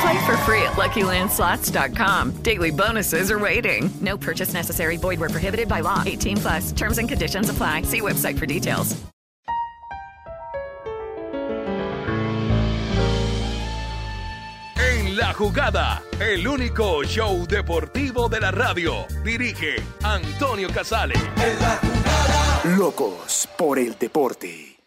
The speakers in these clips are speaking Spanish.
Play for free at LuckyLandSlots.com. Daily bonuses are waiting. No purchase necessary. Void where prohibited by law. 18 plus. Terms and conditions apply. See website for details. En la jugada, el único show deportivo de la radio. Dirige Antonio Casale. Locos por el deporte.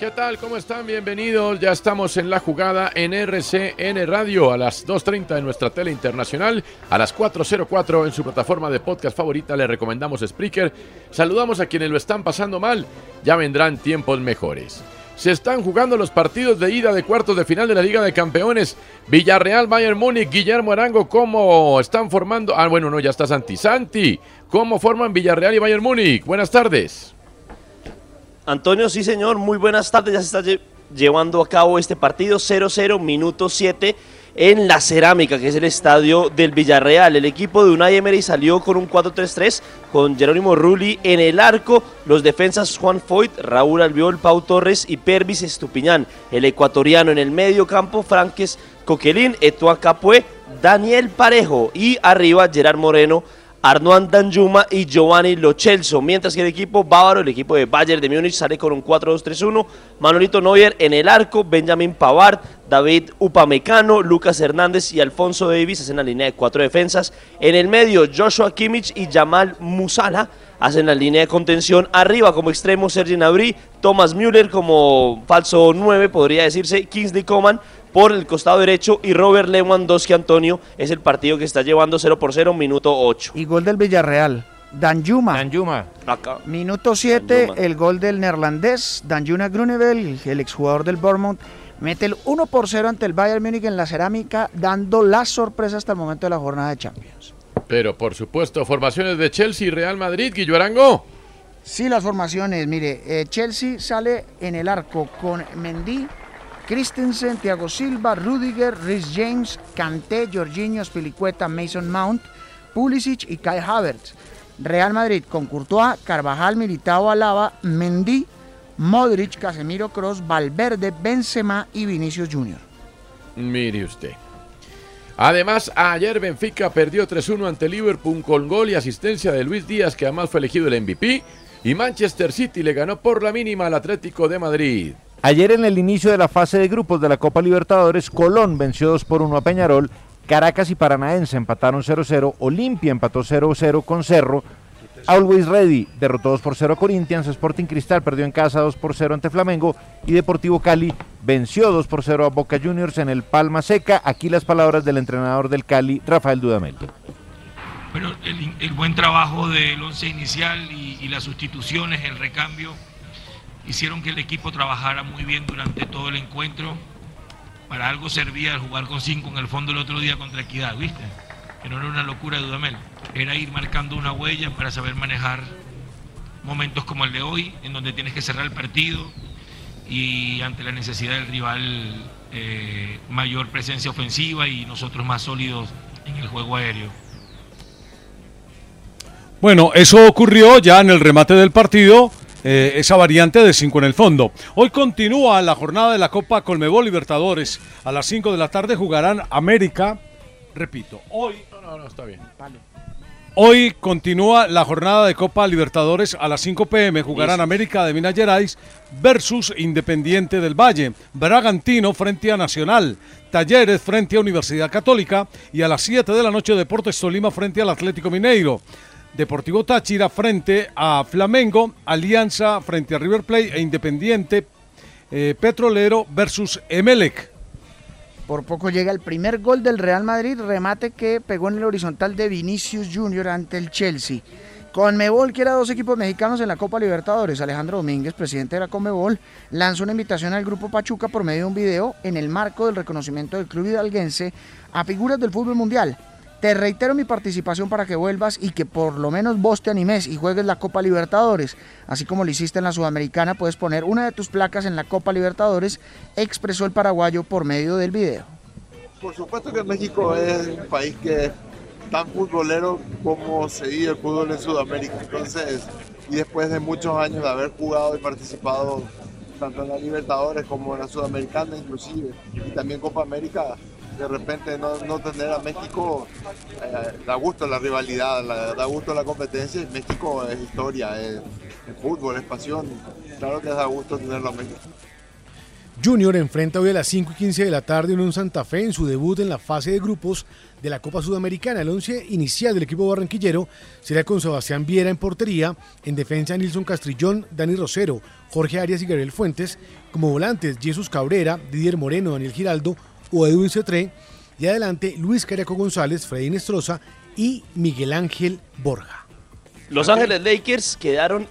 ¿Qué tal? ¿Cómo están? Bienvenidos. Ya estamos en la jugada en RCN Radio a las 2.30 en nuestra tele internacional, a las 4.04 en su plataforma de podcast favorita. Le recomendamos Spreaker. Saludamos a quienes lo están pasando mal. Ya vendrán tiempos mejores. Se están jugando los partidos de ida de cuartos de final de la Liga de Campeones. Villarreal, Bayern Múnich, Guillermo Arango, ¿cómo están formando? Ah, bueno, no, ya está Santi. Santi, ¿cómo forman Villarreal y Bayern Múnich? Buenas tardes. Antonio, sí señor, muy buenas tardes. Ya se está lle- llevando a cabo este partido 0-0, minuto 7 en la Cerámica, que es el estadio del Villarreal. El equipo de Unai Emery salió con un 4-3-3 con Jerónimo Rulli en el arco, los defensas Juan Foyt, Raúl Albiol, Pau Torres y Pervis Estupiñán. El ecuatoriano en el medio campo, Franques Coquelin, Etua Capué, Daniel Parejo y arriba Gerard Moreno. Arnoan Danjuma y Giovanni Lochelso, mientras que el equipo bávaro, el equipo de Bayern de Múnich, sale con un 4-2-3-1. Manolito Neuer en el arco, Benjamin Pavard, David Upamecano, Lucas Hernández y Alfonso Davis hacen la línea de cuatro defensas. En el medio, Joshua Kimmich y Jamal Musala hacen la línea de contención. Arriba como extremo, Sergi Gnabry, Thomas Müller como falso 9, podría decirse, Kingsley Coman por el costado derecho y Robert Lewandowski Antonio es el partido que está llevando 0 por 0, minuto 8. Y gol del Villarreal. Danjuma. Danjuma. Acá. Minuto 7, Danjuma. el gol del neerlandés, Danjuna Grunevel, el exjugador del Bournemouth, mete el 1 por 0 ante el Bayern Múnich en la cerámica, dando la sorpresa hasta el momento de la jornada de Champions. Pero por supuesto, formaciones de Chelsea y Real Madrid, Guillo Arango. Sí, las formaciones, mire, eh, Chelsea sale en el arco con Mendy, Christensen, Thiago Silva, Rudiger, Rhys James, Kanté, Jorginho, Spilicueta, Mason Mount, Pulisic y Kai Havertz. Real Madrid con Courtois, Carvajal, Militao, Alaba, Mendy, Modric, Casemiro Cross, Valverde, Benzema y Vinicius Jr. Mire usted. Además, ayer Benfica perdió 3-1 ante Liverpool con gol y asistencia de Luis Díaz, que además fue elegido el MVP. Y Manchester City le ganó por la mínima al Atlético de Madrid. Ayer en el inicio de la fase de grupos de la Copa Libertadores, Colón venció 2 por 1 a Peñarol, Caracas y Paranaense empataron 0-0, Olimpia empató 0-0 con Cerro, Always Ready derrotó 2 por 0 a Corinthians, Sporting Cristal perdió en casa 2 por 0 ante Flamengo y Deportivo Cali venció 2 por 0 a Boca Juniors en el Palma Seca. Aquí las palabras del entrenador del Cali, Rafael Dudamel. Bueno, el, el buen trabajo del once inicial y, y las sustituciones, el recambio, hicieron que el equipo trabajara muy bien durante todo el encuentro. Para algo servía el jugar con cinco en el fondo el otro día contra Equidad, ¿viste? Que no era una locura de Dudamel. Era ir marcando una huella para saber manejar momentos como el de hoy, en donde tienes que cerrar el partido y ante la necesidad del rival eh, mayor presencia ofensiva y nosotros más sólidos en el juego aéreo. Bueno, eso ocurrió ya en el remate del partido, eh, esa variante de 5 en el fondo. Hoy continúa la jornada de la Copa Colmebol Libertadores. A las 5 de la tarde jugarán América, repito, hoy No, no, no, está bien. Hoy continúa la jornada de Copa Libertadores a las 5 pm. Jugarán América de Minas Gerais versus Independiente del Valle, Bragantino frente a Nacional, Talleres frente a Universidad Católica y a las 7 de la noche Deportes Tolima frente al Atlético Mineiro. Deportivo Táchira frente a Flamengo, Alianza frente a River Plate e Independiente eh, Petrolero versus Emelec. Por poco llega el primer gol del Real Madrid, remate que pegó en el horizontal de Vinicius Junior ante el Chelsea. Conmebol quiere a dos equipos mexicanos en la Copa Libertadores. Alejandro Domínguez, presidente de la Conmebol, lanzó una invitación al Grupo Pachuca por medio de un video en el marco del reconocimiento del club hidalguense a figuras del fútbol mundial. Te reitero mi participación para que vuelvas y que por lo menos vos te animes y juegues la Copa Libertadores. Así como lo hiciste en la Sudamericana, puedes poner una de tus placas en la Copa Libertadores, expresó el paraguayo por medio del video. Por supuesto que México es un país que es tan futbolero como se vive el fútbol en Sudamérica. Entonces, y después de muchos años de haber jugado y participado tanto en la Libertadores como en la Sudamericana inclusive, y también Copa América, de repente no, no tener a México eh, da gusto la rivalidad, da gusto la competencia México es historia, es, es fútbol, es pasión. Claro que da gusto tenerlo a México. Junior enfrenta hoy a las 5 y 15 de la tarde en un Santa Fe en su debut en la fase de grupos de la Copa Sudamericana. El once inicial del equipo barranquillero será con Sebastián Viera en portería, en defensa Nilson Castrillón, Dani Rosero, Jorge Arias y Gabriel Fuentes, como volantes Jesús Cabrera, Didier Moreno, Daniel Giraldo o Edwin Cetré, y adelante Luis Cariaco González, Freddy Nestroza y Miguel Ángel Borja. Los Ángeles Lakers quedaron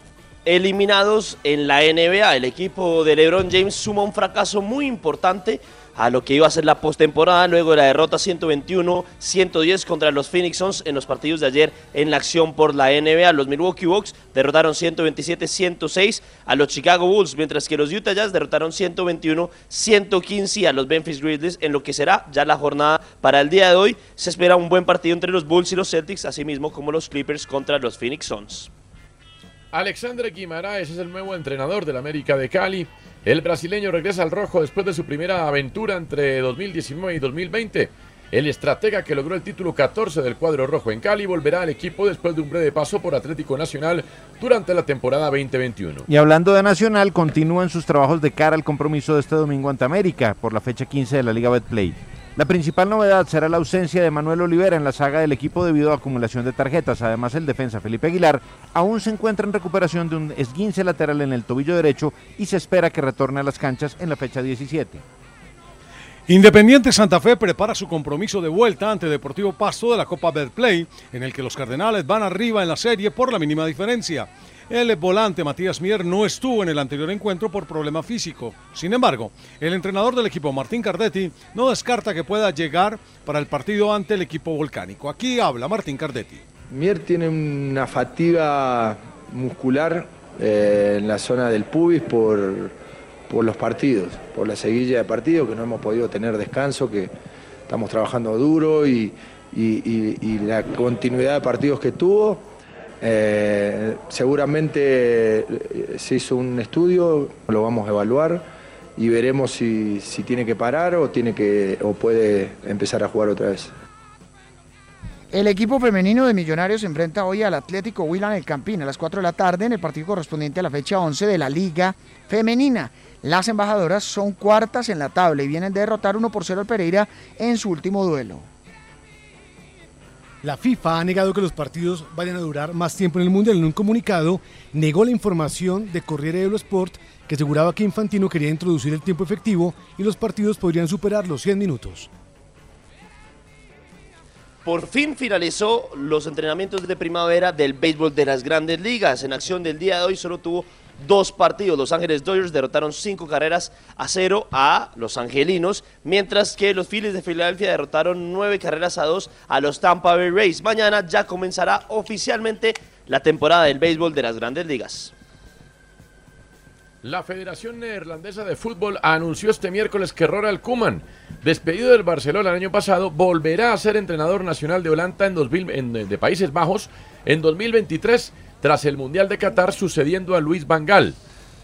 eliminados en la NBA. El equipo de LeBron James suma un fracaso muy importante a lo que iba a ser la postemporada luego de la derrota 121-110 contra los Phoenix Suns en los partidos de ayer en la acción por la NBA. Los Milwaukee Bucks derrotaron 127-106 a los Chicago Bulls, mientras que los Utah Jazz derrotaron 121-115 a los Memphis Grizzlies en lo que será ya la jornada para el día de hoy. Se espera un buen partido entre los Bulls y los Celtics, así mismo como los Clippers contra los Phoenix Suns. Alexandre Guimaraes es el nuevo entrenador del América de Cali. El brasileño regresa al rojo después de su primera aventura entre 2019 y 2020. El estratega que logró el título 14 del cuadro rojo en Cali volverá al equipo después de un breve paso por Atlético Nacional durante la temporada 2021. Y hablando de Nacional, continúan sus trabajos de cara al compromiso de este domingo ante América por la fecha 15 de la Liga Betplay. La principal novedad será la ausencia de Manuel Olivera en la saga del equipo debido a acumulación de tarjetas. Además, el defensa Felipe Aguilar aún se encuentra en recuperación de un esguince lateral en el tobillo derecho y se espera que retorne a las canchas en la fecha 17. Independiente Santa Fe prepara su compromiso de vuelta ante Deportivo Pasto de la Copa Betplay, en el que los Cardenales van arriba en la serie por la mínima diferencia. El volante Matías Mier no estuvo en el anterior encuentro por problema físico. Sin embargo, el entrenador del equipo Martín Cardetti no descarta que pueda llegar para el partido ante el equipo volcánico. Aquí habla Martín Cardetti. Mier tiene una fatiga muscular eh, en la zona del pubis por, por los partidos, por la seguilla de partidos, que no hemos podido tener descanso, que estamos trabajando duro y, la continuidad de partidos que tuvo. Eh, seguramente eh, se hizo un estudio, lo vamos a evaluar y veremos si, tiene que parar o, tiene que, o puede empezar a jugar otra vez. El equipo femenino de Millonarios enfrenta hoy al Atlético Huila en el Campín a las 4 de la tarde en el partido correspondiente a la fecha 11 de la Liga Femenina. Las embajadoras son cuartas en la tabla y vienen de derrotar 1 por 0 al Pereira en su último duelo. La FIFA ha negado que los partidos vayan a durar más tiempo en el Mundial. En un comunicado, negó la información de Corriere dello Sport que aseguraba que Infantino quería introducir el tiempo efectivo y los partidos podrían superar los 100 minutos. Por fin finalizó los entrenamientos de primavera del béisbol de las grandes ligas. En acción del día de hoy solo tuvo dos partidos. Los Ángeles Dodgers derrotaron cinco carreras a cero a los angelinos, mientras que los Phillies de Filadelfia derrotaron nueve carreras a dos a los Tampa Bay Rays. Mañana ya comenzará oficialmente la temporada del béisbol de las grandes ligas. La Federación Neerlandesa de Fútbol anunció este miércoles que Ronald Koeman, despedido del Barcelona el año pasado, volverá a ser entrenador nacional de Holanda en 2000 en- de Países Bajos en 2023 tras el Mundial de Qatar sucediendo a Luis Van Gaal.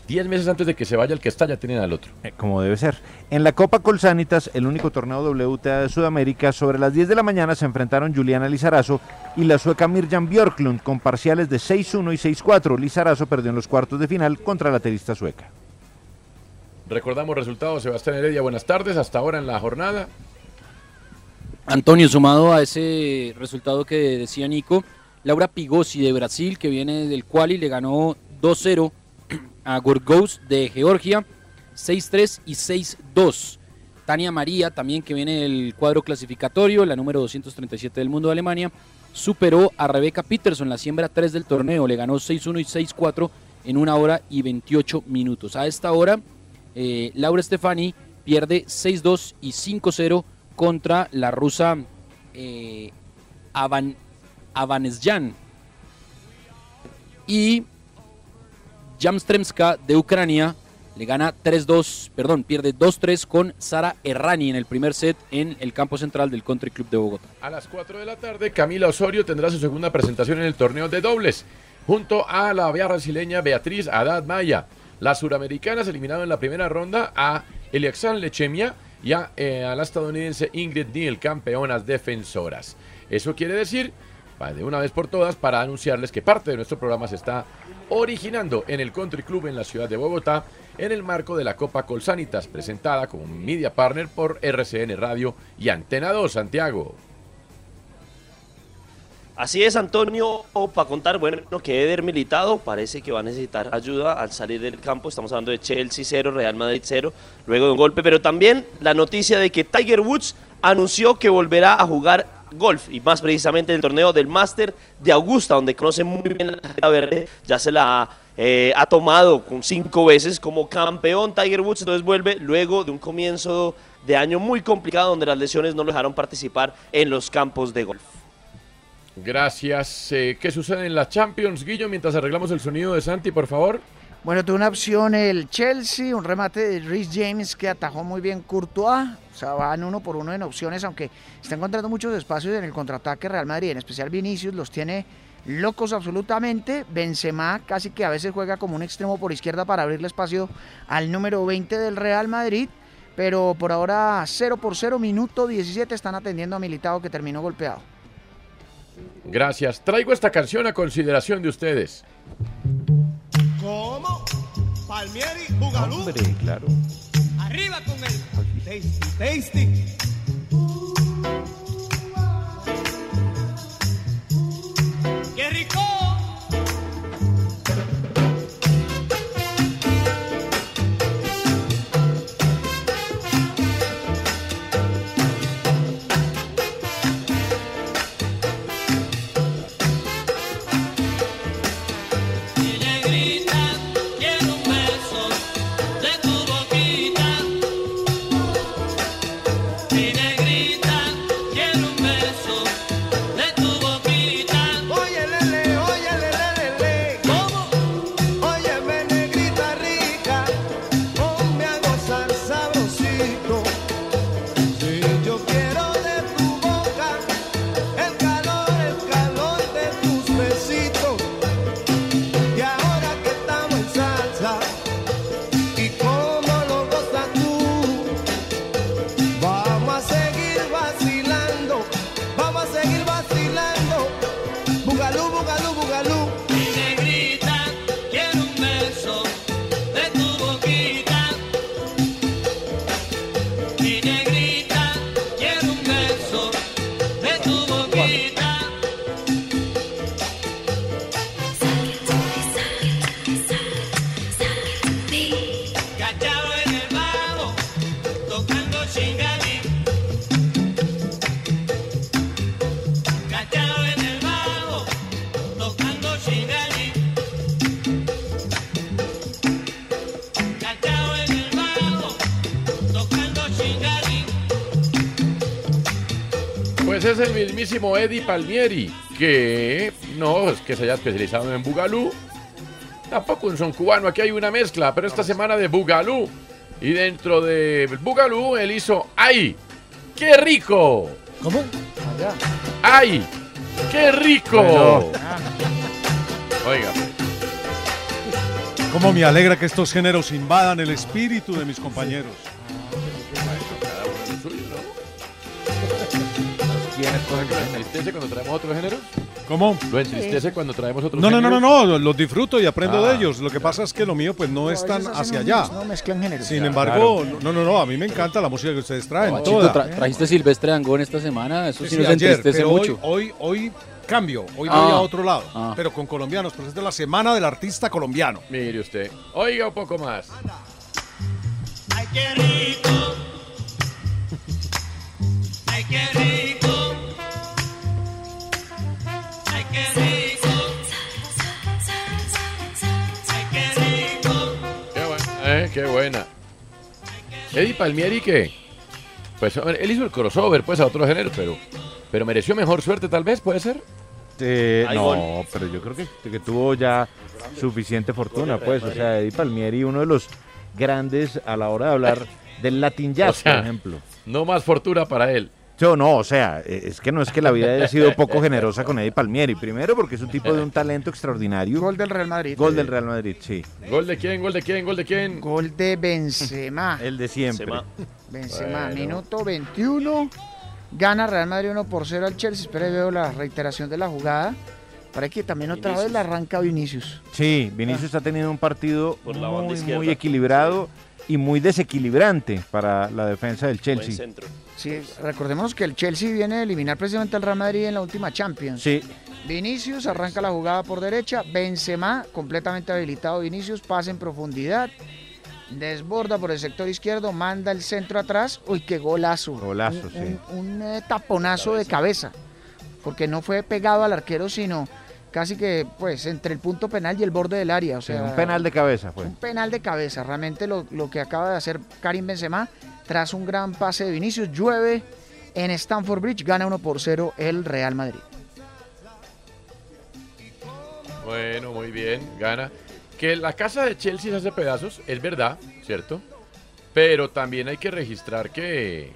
10 meses antes de que se vaya el que está, ya tienen al otro. Eh, como debe ser. En la Copa Colsanitas, el único torneo WTA de Sudamérica, sobre las 10 de la mañana se enfrentaron Juliana Lizarazo y la sueca Mirjam Björklund con parciales de 6-1 y 6-4. Lizarazo perdió en los cuartos de final contra la tenista sueca. Recordamos resultados, Sebastián Heredia, buenas tardes, hasta ahora en la jornada. Antonio, sumado a ese resultado que decía Nico, Laura Pigosi de Brasil, que viene del quali, le ganó 2-0 a Gorgos de Georgia, 6-3 y 6-2. Tania María, también que viene del cuadro clasificatorio, la número 237 del mundo de Alemania, superó a Rebecca Peterson, la siembra 3 del torneo, le ganó 6-1 y 6-4 en una hora y 28 minutos. A esta hora, eh, Laura Stefani pierde 6-2 y 5-0 contra la rusa eh, Avan, Avanesyan. Y Jamstremska de Ucrania le gana 3-2, perdón, pierde 2-3 con Sara Errani en el primer set en el campo central del Country Club de Bogotá. A las 4 de la tarde, Camila Osorio tendrá su segunda presentación en el torneo de dobles, junto a la brasileña Beatriz Haddad Maya. Las suramericanas eliminaron en la primera ronda a Eliaxan Lechemia y a, eh, a la estadounidense Ingrid Neal, campeonas defensoras. Eso quiere decir, de una vez por todas, para anunciarles que parte de nuestro programa se está originando en el Country Club en la ciudad de Bogotá en el marco de la Copa Colsanitas, presentada como media partner por RCN Radio y Antena 2 Santiago. Así es, Antonio, para contar, bueno, que Eder Militado parece que va a necesitar ayuda al salir del campo. Estamos hablando de Chelsea 0, Real Madrid 0, luego de un golpe, pero también la noticia de que Tiger Woods anunció que volverá a jugar golf y más precisamente el torneo del Master de Augusta, donde conoce muy bien la verde, ya se la eh, ha tomado con cinco veces como campeón Tiger Woods, entonces vuelve luego de un comienzo de año muy complicado donde las lesiones no lo dejaron participar en los campos de golf. Gracias. Eh, ¿Qué sucede en la Champions, Guillo, mientras arreglamos el sonido de Santi, por favor? Bueno, tuvo una opción el Chelsea, un remate de Rhys James que atajó muy bien Courtois. O sea, van uno por uno en opciones, aunque está encontrando muchos espacios en el contraataque Real Madrid, en especial Vinicius, los tiene locos absolutamente. Benzema casi que a veces juega como un extremo por izquierda para abrirle espacio al número 20 del Real Madrid. Pero por ahora 0 por 0, minuto 17, están atendiendo a Militado que terminó golpeado. Gracias. Traigo esta canción a consideración de ustedes. ¿Cómo? Palmieri, Bugalú. Hombre, claro. Arriba con el tasty, tasty. Eddie Palmieri, que no es que se haya especializado en Bugalú, tampoco un son cubano, aquí hay una mezcla, pero esta semana de Bugalú. Y dentro de Bugalú él hizo ¡Ay! ¡Qué rico! ¿Cómo? ¡Ay! ¡Qué rico! Bueno. Oiga, Cómo me alegra que estos géneros invadan el espíritu de mis compañeros. ¿Lo entristece cuando traemos otros géneros? ¿Cómo? ¿Lo entristece cuando traemos otros No, no, no, no, géneros? no, los disfruto y aprendo Ah, de ellos. Lo que pasa es que lo mío pues no es tan hacia allá. No mezclan géneros. Sin embargo, no, no, no, a mí me encanta la música que ustedes traen. Toda. tra- trajiste Silvestre Dangón esta semana, eso sí, Sí, nos ayer, entristece pero mucho. Hoy, hoy, hoy cambio, hoy voy Ah. a otro lado, Ah. pero con colombianos, porque es de la semana del artista colombiano. Mire usted, oiga un poco más. Ay, qué rico. Ay, qué rico. Eh, qué buena. Eddie Palmieri, ¿qué? Pues a ver, él hizo el crossover, pues, a otro género, pero, pero mereció mejor suerte, tal vez, ¿puede ser? Eh, no, pero yo creo que, que tuvo ya suficiente fortuna, pues. O sea, Eddie Palmieri, uno de los grandes a la hora de hablar del Latin Jazz, O sea, por ejemplo. No más fortuna para él. Yo no, o sea, eh, es que no es que la vida haya sido poco generosa con Eddie Palmieri. Primero porque es un tipo de un talento extraordinario. Gol del Real Madrid. Gol del Real Madrid, sí. ¿Gol de quién? ¿Gol de quién? ¿Gol de quién? Gol de Benzema. El de siempre. Benzema, Bueno. minuto 21. Gana Real Madrid 1 por 0 al Chelsea. Espera, veo la reiteración de la jugada. Para que también otra vez la arranca Vinicius. Sí, Vinicius ha tenido un partido Por la muy, muy equilibrado y muy desequilibrante para la defensa del Chelsea. centro. Sí, recordemos que el Chelsea viene a eliminar precisamente al Real Madrid en la última Champions. Sí, Vinicius arranca la jugada por derecha. Benzema, completamente habilitado. Vinicius pasa en profundidad. Desborda por el sector izquierdo. Manda el centro atrás. Uy, qué golazo. Golazo, un, sí. Un, un, taponazo de cabeza. Porque no fue pegado al arquero, sino casi que pues entre el punto penal y el borde del área. O sí, sea, un penal de cabeza fue. un penal de cabeza. Realmente lo, lo que acaba de hacer Karim Benzema tras un gran pase de Vinicius. Llueve en Stamford Bridge. Gana 1 por 0 el Real Madrid. Bueno, muy bien, gana. Que la casa de Chelsea se hace pedazos, es verdad, ¿cierto? Pero también hay que registrar que,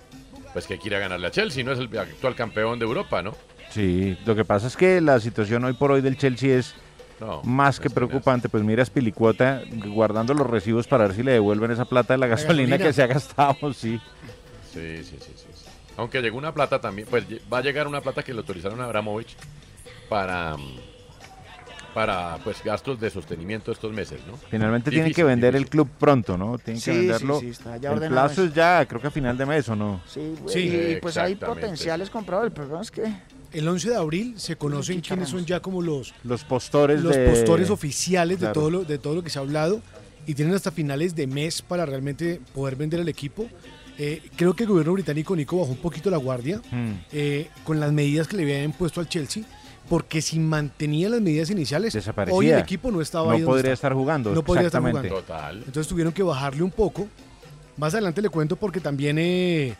pues que quiera ganarle a Chelsea, no es el actual campeón de Europa, ¿no? Sí, lo que pasa es que la situación hoy por hoy del Chelsea es No, más que preocupante. Pues mira, Spilicuota guardando los recibos para ver si le devuelven esa plata de la gasolina, gasolina. que se ha gastado, sí. Sí, sí, sí, sí, sí. Aunque llegó una plata también, pues va a llegar una plata que le autorizaron a Abramovich para, mm, para pues gastos de sostenimiento estos meses, ¿no? Finalmente tienen que vender difícil. el club pronto, ¿no? Tienen Sí, que sí, venderlo. sí, está ya el plazo es ya, creo que a final de mes, ¿o no? Sí, Sí, y pues hay potenciales compradores. El problema es que El 11 de abril se conocen quiénes son ya como los, Los postores los de- postores oficiales de, todo lo, de todo lo que se ha hablado y tienen hasta finales de mes para realmente poder vender el equipo. Eh, creo que el gobierno británico, Nico, bajó un poquito la guardia Hmm. eh, con las medidas que le habían impuesto al Chelsea, porque si mantenía las medidas iniciales, hoy el equipo no estaba No ahí donde podría estar jugando, No podría estar jugando. Total. Entonces tuvieron que bajarle un poco. Más adelante le cuento porque también eh,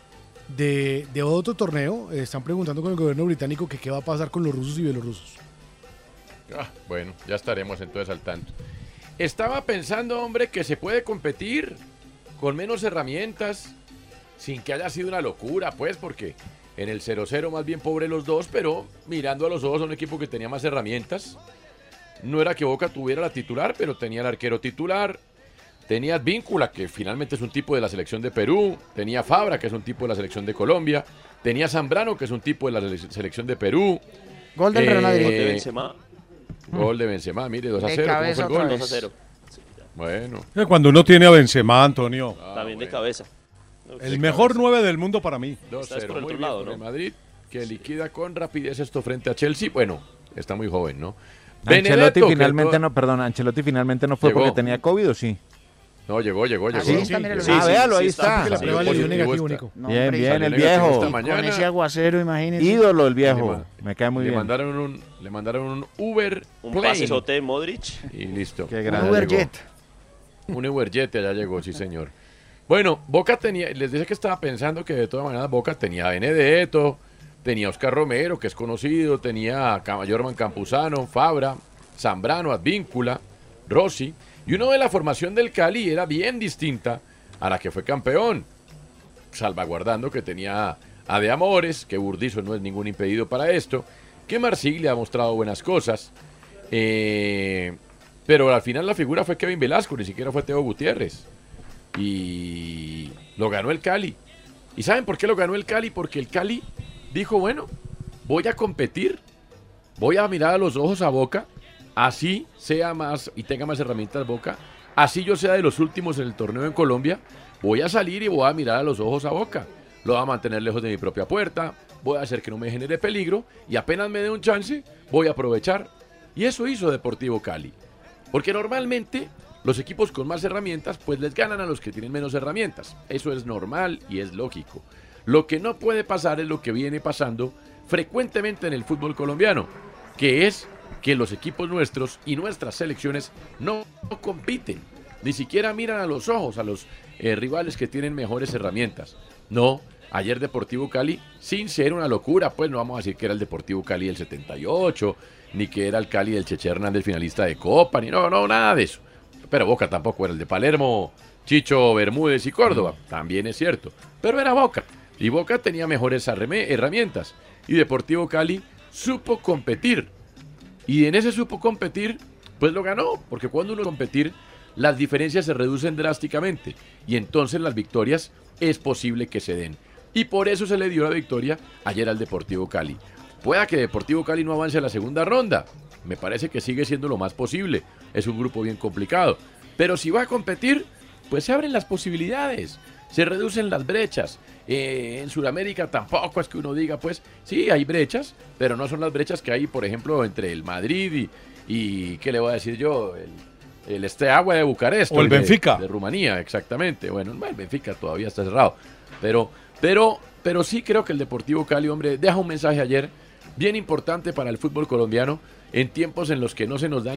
de, de otro torneo eh, están preguntando con el gobierno británico que qué va a pasar con los rusos y bielorrusos. Ah, bueno, ya estaremos entonces al tanto. Estaba pensando, hombre, que se puede competir con menos herramientas, sin que haya sido una locura, pues, porque en el 0-0 más bien pobre los dos, pero mirando a los ojos a un equipo que tenía más herramientas. No era que Boca tuviera la titular, pero tenía el arquero titular. Tenía Víncula, que finalmente es un tipo de la selección de Perú. Tenía Fabra, que es un tipo de la selección de Colombia. Tenía Zambrano, que es un tipo de la sele- selección de Perú. Gol del Real Madrid. Gol de Benzema. Gol de Benzema, mire, 2 a De 0. ¿Cómo cabeza fue el gol? otra 2 a 0. Bueno. Eh, Cuando uno tiene a Benzema, Antonio. También de cabeza. El mejor 9 del mundo para mí. 2-0. por el Muy otro bien lado, ¿no? Madrid, que liquida con rapidez esto frente a Chelsea. Bueno, está muy joven, ¿no? Ancelotti Benedetto, finalmente todo- no, perdón, Ancelotti finalmente no fue Llegó. porque tenía COVID o sí. No, llegó, llegó, llegó. Así está, míralo. ah, véalo, ahí está. Porque la Sí, prueba le dio positivo negativo, está. Nico. No, bien, hombre, bien, el viejo. esta Con mañana. ese aguacero, imagínense. Ídolo el viejo. Me cae muy le bien. Mandaron un, le mandaron un Uber Un plane pasesote de Modric. y listo. Qué Un grande. Uber llegó. Jet. Un Uberjet allá llegó, sí señor. Bueno, Boca tenía, les dije que estaba pensando que de todas maneras Boca tenía a Benedetto, tenía a Oscar Romero, que es conocido, tenía a Jorman Campuzano, Fabra, Zambrano, Advíncula, Rossi, y uno de la formación del Cali era bien distinta a la que fue campeón, salvaguardando que tenía a De Amores, que Burdizo no es ningún impedido para esto, que Marsiglia ha mostrado buenas cosas, eh, Pero al final la figura fue Kevin Velasco, ni siquiera fue Teo Gutiérrez. Y lo ganó el Cali. ¿Y saben por qué lo ganó el Cali? Porque el Cali dijo, bueno, voy a competir, voy a mirar a los ojos a Boca, así sea más y tenga más herramientas Boca, así yo sea de los últimos en el torneo en Colombia, voy a salir y voy a mirar a los ojos a Boca. Lo voy a mantener lejos de mi propia puerta, voy a hacer que no me genere peligro y apenas me dé un chance, voy a aprovechar. Y eso hizo Deportivo Cali. Porque normalmente los equipos con más herramientas pues les ganan a los que tienen menos herramientas. Eso es normal y es lógico. Lo que no puede pasar es lo que viene pasando frecuentemente en el fútbol colombiano, que es que los equipos nuestros y nuestras selecciones no compiten, ni siquiera miran a los ojos a los eh, rivales que tienen mejores herramientas. No, ayer Deportivo Cali, sin ser una locura, pues no vamos a decir que era el Deportivo Cali del 78, ni que era el Cali del Cheche Hernández finalista de Copa, ni no, no, nada de eso. Pero Boca tampoco era el de Palermo, Chicho, Bermúdez y Córdoba, también es cierto. Pero era Boca, y Boca tenía mejores herramientas. Y Deportivo Cali supo competir. Y en ese supo competir, pues lo ganó, porque cuando uno competir, las diferencias se reducen drásticamente. Y entonces las victorias es posible que se den. Y por eso se le dio la victoria ayer al Deportivo Cali. Pueda que Deportivo Cali no avance a la segunda ronda. Me parece que sigue siendo lo más posible. Es un grupo bien complicado. Pero si va a competir, pues se abren las posibilidades. Se reducen las brechas. Eh, en Sudamérica tampoco es que uno diga, pues sí, hay brechas, pero no son las brechas que hay, por ejemplo, entre el Madrid y, y ¿qué le voy a decir yo? El, el este agua de Bucarest. O el de- Benfica. De, Rumanía, exactamente. Bueno, el Benfica todavía está cerrado. Pero, pero, pero sí creo que el Deportivo Cali, hombre, deja un mensaje ayer bien importante para el fútbol colombiano en tiempos en los que no se nos dan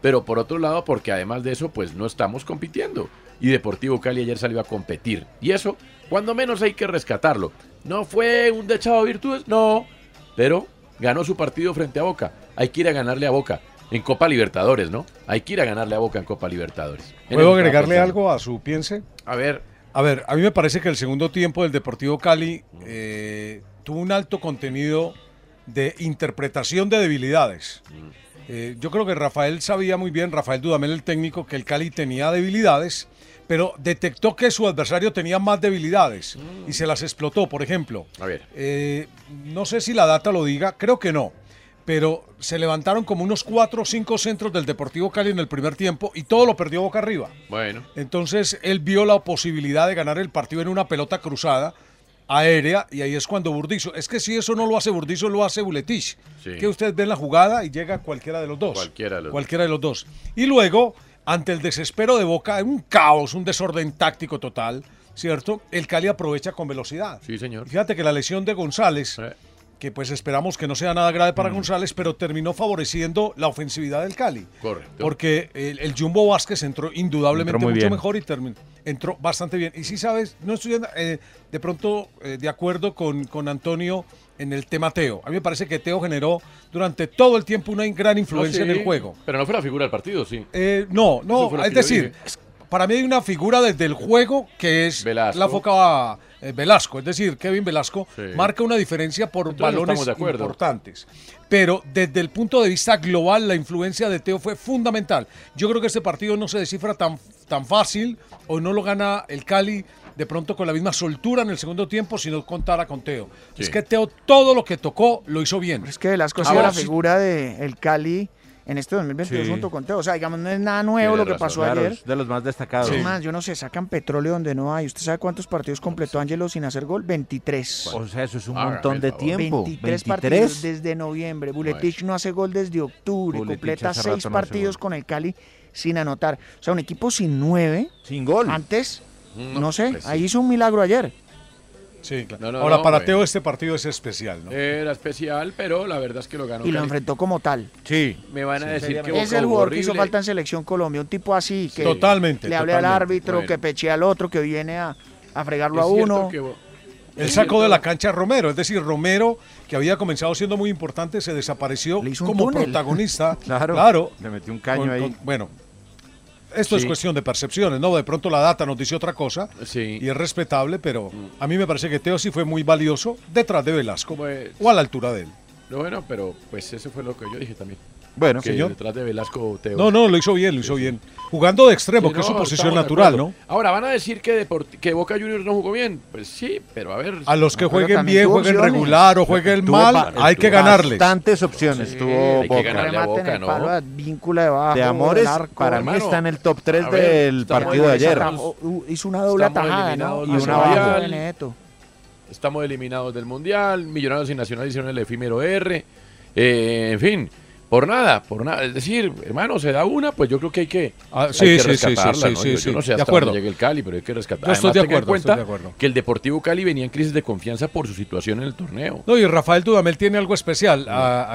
pero por otro lado, porque además de eso, pues no estamos compitiendo. Y Deportivo Cali ayer salió a competir. Y eso, cuando menos hay que rescatarlo. No fue un dechado de virtudes, no. Pero ganó su partido frente a Boca. Hay que ir a ganarle a Boca. En Copa Libertadores, ¿no? Hay que ir a ganarle a Boca en Copa Libertadores. En ¿Puedo agregarle algo a su piense? A ver. A ver, a mí me parece que el segundo tiempo del Deportivo Cali eh, tuvo un alto contenido de interpretación de debilidades. Eh, yo creo que Rafael sabía muy bien, Rafael Dudamel, el técnico, que el Cali tenía debilidades, pero detectó que su adversario tenía más debilidades y se las explotó. Por ejemplo, A ver. eh, no sé si la data lo diga, creo que no. Pero se levantaron como unos cuatro o cinco centros del Deportivo Cali en el primer tiempo y todo lo perdió boca arriba. Bueno. Entonces él vio la posibilidad de ganar el partido en una pelota cruzada aérea y ahí es cuando Burdizo. Es que si eso no lo hace Burdizo, lo hace Buletich. Sí. Que usted ve en la jugada y llega cualquiera de los dos. Cualquiera de los Cualquiera de los dos. Y luego, ante el desespero de Boca, un caos, un desorden táctico total, ¿cierto? El Cali aprovecha con velocidad. Sí, señor. Fíjate que la lesión de González, que pues esperamos que no sea nada grave Mm. para González, pero terminó favoreciendo la ofensividad del Cali. Correcto. Porque el, el Jumbo Vázquez entró indudablemente Entró mucho bien. mejor y terminó. Entró bastante bien. Y sí, sabes, no estoy eh, de pronto eh, de acuerdo con, con Antonio en el tema Teo. A mí me parece que Teo generó durante todo el tiempo una gran influencia No, en el juego. Pero no fue la figura del partido, sí. Eh, no, no, es decir, dije. Para mí hay una figura desde el juego que es la foca eh, Velasco, es decir, Kevin Velasco Sí. marca una diferencia por Entonces balones de importantes. Pero desde el punto de vista global, la influencia de Teo fue fundamental. Yo creo que este partido no se descifra tan, tan fácil, o no lo gana el Cali de pronto con la misma soltura en el segundo tiempo si no contara con Teo. Sí. Es que Teo todo lo que tocó lo hizo bien. Es que Velasco ha sido la figura del el Cali en este 2022 Sí. junto con Teo. O sea, digamos, no es nada nuevo Tiene lo que razón. pasó Claro, ayer. es de los más destacados. Es más, yo no sé, sacan petróleo donde no hay. ¿Usted sabe cuántos partidos completó Ángelo sin hacer gol? 23. O sea, eso es un Hágame montón de tiempo. 23, 23. partidos desde noviembre. Buletich no hace gol desde octubre. Buletich completa seis no partidos con el Cali sin anotar. O sea, un equipo sin nueve. Sin gol. Antes, no, sé, pues sí. ahí hizo un milagro ayer. Sí, claro. No, no, Ahora, no, para bueno. Teo este partido es especial, ¿no? Era especial, pero la verdad es que lo ganó. Y lo Cali. enfrentó como tal. Sí. Me van a decir que es el jugador que hizo horrible. falta en Selección Colombia. Un tipo así que Totalmente, le hable al árbitro, Bueno. que pechea al otro, que viene a, a fregarlo Es a uno. que Él sacó de la cancha a Romero, es decir, Romero, que había comenzado siendo muy importante, se desapareció como túnel. protagonista. Claro. claro. Le metió un caño Con- ahí. con- bueno, esto es cuestión de percepciones, ¿no? De pronto la data nos dice otra cosa Sí. y es respetable, pero a mí me parece que Teo sí fue muy valioso detrás de Velasco Pues- o a la altura de él. No, bueno, pero pues eso fue lo que yo dije también. Bueno, que señor. detrás de Velasco Teo. No, no, lo hizo bien, lo hizo bien. Jugando de extremo, Sí, que es su posición de natural. ¿no? Ahora, van a decir que, Deport- que Boca Juniors no jugó bien. Pues sí, pero a ver. A los que No, jueguen bien, jueguen opciones. regular o jueguen Tuvo mal, hay que tuvo ganarles. Bastantes opciones Sí, tuvo hay que ganarle a Boca, ¿no? palo, víncula debajo. De Amores, del arco. para mí está en el top 3 A ver, del partido de ayer. Hizo una doble atajada, ¿no? Y una de. Benedetto. Estamos eliminados del Mundial. Millonarios y Nacional hicieron el efímero R. Eh, en fin, por nada, por nada. Es decir, hermano, se da una, pues yo creo que hay que, Ah, hay sí, que sí, sí, rescatarla, sí, ¿no? Yo- yo, no sé hasta dónde llegue el Cali, pero hay que rescatarla. Yo estoy Además, de en acuerdo, cuenta estoy de acuerdo. que el Deportivo Cali venía en crisis de confianza por su situación en el torneo. No, y Rafael Dudamel tiene algo especial. A,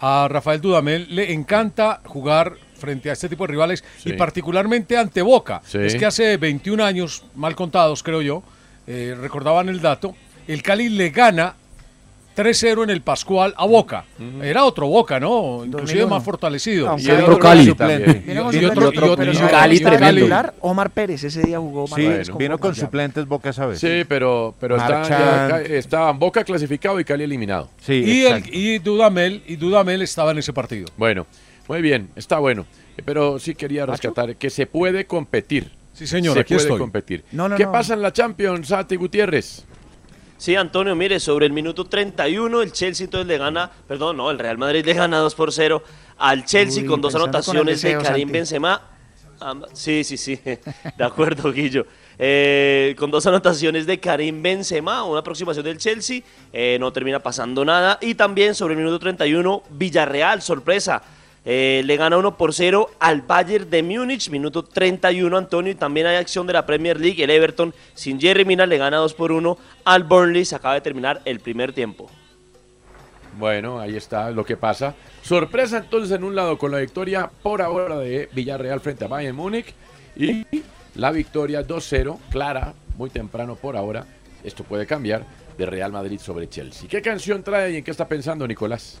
a- Rafael Dudamel le encanta jugar frente a este tipo de rivales y particularmente ante Boca. Es que hace 21 años, mal contados creo yo, eh, recordaban el dato, el Cali le gana 3-0 en el Pascual a Boca. Era otro Boca, ¿no? Inclusive 2001. más fortalecido. Y otro Cali. Y- otro- y otro- pero y ¿sabe Cali tremendo. Omar Pérez ese día jugó Omar Sí, Pérez vino Boca. con suplentes Boca esa vez. Sí, pero, pero estaban, Boca clasificado y Cali eliminado. Sí, y, el- y Dudamel, y Dudamel estaba en ese partido. Bueno, muy bien, está bueno. Pero sí quería rescatar que se puede competir. Sí, señor, se aquí puede estoy. competir. No, no, ¿Qué no. pasa en la Champions, Sati Gutiérrez? Sí, Antonio, mire, sobre el minuto 31 el Chelsea entonces le gana, perdón, no, el Real Madrid le gana 2 por 0 al Chelsea Uy, con dos con anotaciones de Karim Santi. Benzema. Am- sí, sí, sí, de acuerdo, Guillo. Eh, con dos anotaciones de Karim Benzema, una aproximación del Chelsea, eh, no termina pasando nada. Y también sobre el minuto 31, Villarreal, sorpresa. Eh, le gana 1 por 0 al Bayern de Múnich, minuto 31, Antonio. Y también hay acción de la Premier League. El Everton, sin Jerry Mina, le gana 2 por 1 al Burnley. Se acaba de terminar el primer tiempo. Bueno, ahí está lo que pasa. Sorpresa entonces en un lado con la victoria por ahora de Villarreal frente a Bayern Múnich y la victoria 2-0, clara, muy temprano por ahora. Esto puede cambiar de Real Madrid sobre Chelsea. ¿Qué canción trae y en qué está pensando Nicolás?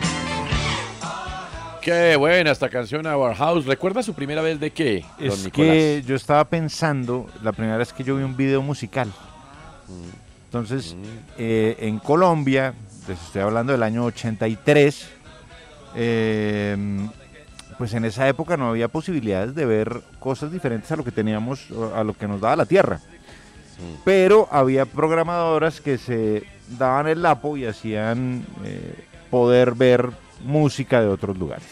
Qué buena esta canción Our House. ¿Recuerda su primera vez de qué, don Es Nicolás? que yo estaba pensando, la primera vez que yo vi un video musical. Mm. Entonces, eh, en Colombia, les estoy hablando del año 83, eh, pues en esa época no había posibilidades de ver cosas diferentes a lo que teníamos, a lo que nos daba la tierra. Pero había programadoras que se daban el lapo y hacían eh, poder ver música de otros lugares.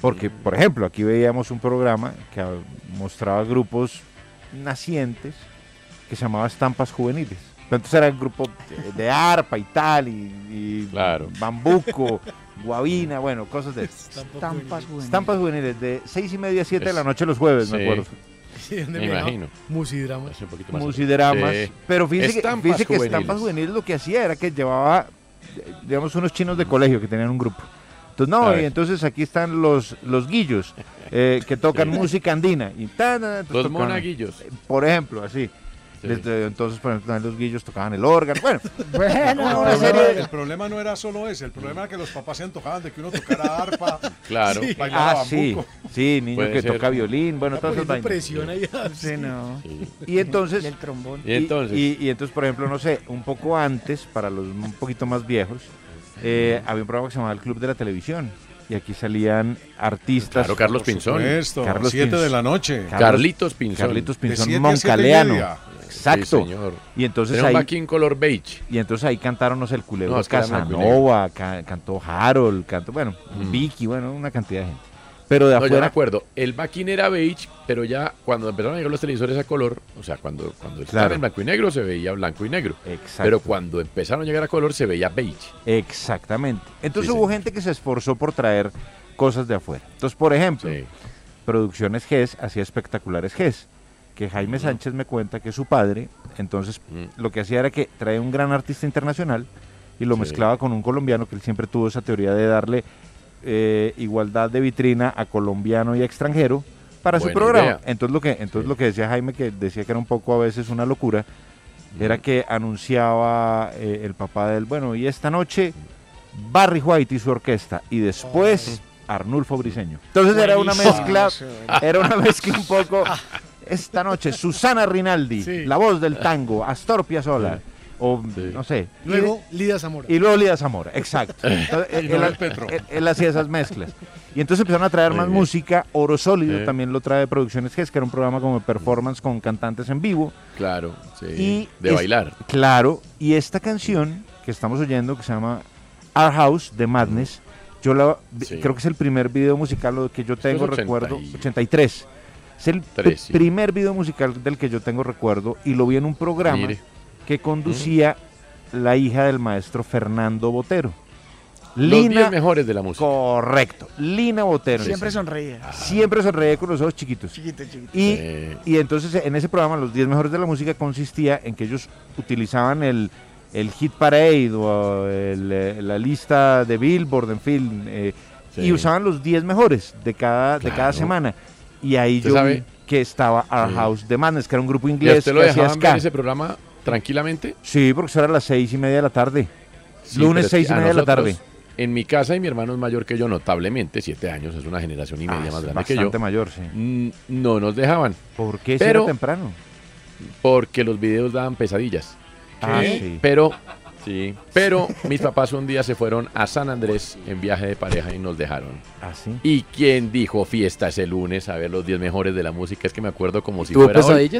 Porque, por ejemplo, aquí veíamos un programa que mostraba grupos nacientes que se llamaba Estampas Juveniles. Entonces era un grupo de, de arpa y tal, y, y bambuco, guabina, bueno, cosas de Estampas juveniles. Estampas juveniles de seis y media a siete de la noche los jueves, me acuerdo. Sí, Me miraba imagino. Musidramas. un poquito más. Musidramas. Sí. Pero fíjese, que, Estampas fíjese que juveniles. Estampas Juveniles lo que hacía era que llevaba, digamos, unos chinos de colegio que tenían un grupo. Entonces, no, y entonces aquí están los, los guillos eh, que tocan música andina. Y tan, Los monaguillos. Por ejemplo, así. Sí. Desde entonces, por ejemplo, también los guillos tocaban el órgano. Bueno, Bueno, una el, serie problema, de- el problema no era solo ese, el problema era que los papás se antojaban de que uno tocara arpa, Claro. sí, Ah, sí, sí, niño Puede que ser. toca violín, bueno, todas esas vainas. presión ahí. Sí, no. Y entonces, Y el trombón. Y entonces. Y, y entonces, por ejemplo, no sé, un poco antes, para los un poquito más viejos, eh, había un programa que se llamaba El Club de la Televisión. Y aquí salían artistas. Claro, Carlos Pinzón. supuesto, Carlos siete Pinzón. de la noche. Carlos- Carlitos Pinzón. Carlitos De Pinzón Moncaleano. Exacto. Sí, señor. Y entonces Tenía un ahí, backing color beige. y entonces ahí cantaron, no sé, el culebro No, era Casanova, ca- cantó Harold, cantó, bueno, Mm. Vicky, bueno, una cantidad de gente. Pero de No, yo me afuera, acuerdo. El backing era beige, pero ya cuando empezaron a llegar los televisores a color, o sea, cuando, cuando Claro. en blanco y negro se veía blanco y negro. Exacto. Pero cuando empezaron a llegar a color se veía beige. exactamente. Entonces Sí, hubo gente que se esforzó por traer cosas de afuera. Entonces, por ejemplo, Sí. Producciones GES hacía espectaculares GES, que Jaime Sánchez me cuenta que su padre, entonces lo que hacía era que traía un gran artista internacional y lo mezclaba con un colombiano, que él siempre tuvo esa teoría de darle eh, igualdad de vitrina a colombiano y a extranjero para su programa. idea. Entonces lo que entonces Sí. lo que decía Jaime, que decía que era un poco a veces una locura, era que anunciaba eh, el papá del, bueno, y esta noche Barry White y su orquesta, y después Arnulfo Briseño. Entonces era una mezcla, era una mezcla un poco, esta noche Susana Rinaldi, Sí. la voz del tango, Astor Piazzolla, o Sí. no sé. Luego, Lida Zamora. y luego Lida Zamora, exacto. Entonces, él, él- Petro. él- él hacía esas mezclas. Y entonces empezaron a traer más bien. música. Oro Sólido Sí. también lo trae Producciones GES, que era un programa como de performance con cantantes en vivo. Claro, sí. Y de es- bailar. Claro, y esta canción que estamos oyendo, que se llama Our House de Madness, yo la, Sí. creo que es el primer video musical lo que yo es tengo 80 recuerdo, y- 83. Es el primer video musical del que yo tengo recuerdo y lo vi en un programa Mire. Que conducía la hija del maestro Fernando Botero. Los Lina, 10 mejores de la música. correcto, Lina Botero. Siempre sonreía. Siempre sonreía con los ojos chiquitos. Chiquito, chiquito. Y, y entonces en ese programa, los 10 mejores de la música, consistía en que ellos utilizaban el, el Hit Parade o el, eh, la lista de Billboard, en fin, eh, Sí. y usaban los 10 mejores de cada, de cada semana. Y ahí ¿Usted yo sabe? vi que estaba Our Sí. House de Madness, que era un grupo ¿Y inglés usted lo que hacía ska. ese programa tranquilamente? Sí, porque eso era a las 6 y media de la tarde. Sí, Lunes 6 y media de la tarde. En mi casa y mi hermano es mayor que yo, notablemente, siete años, es una generación y media Ah, más es grande que yo. bastante mayor, sí. No nos dejaban, ¿Por qué si Pero- era temprano? porque los videos daban pesadillas. Ah, sí. Pero, sí, pero mis papás un día se fueron a San Andrés en viaje de pareja y nos dejaron. Ah, sí. ¿Y quién dijo fiesta ese lunes a ver los 10 mejores de la música? Es que me acuerdo como si ¿Tuvo fuera hoy.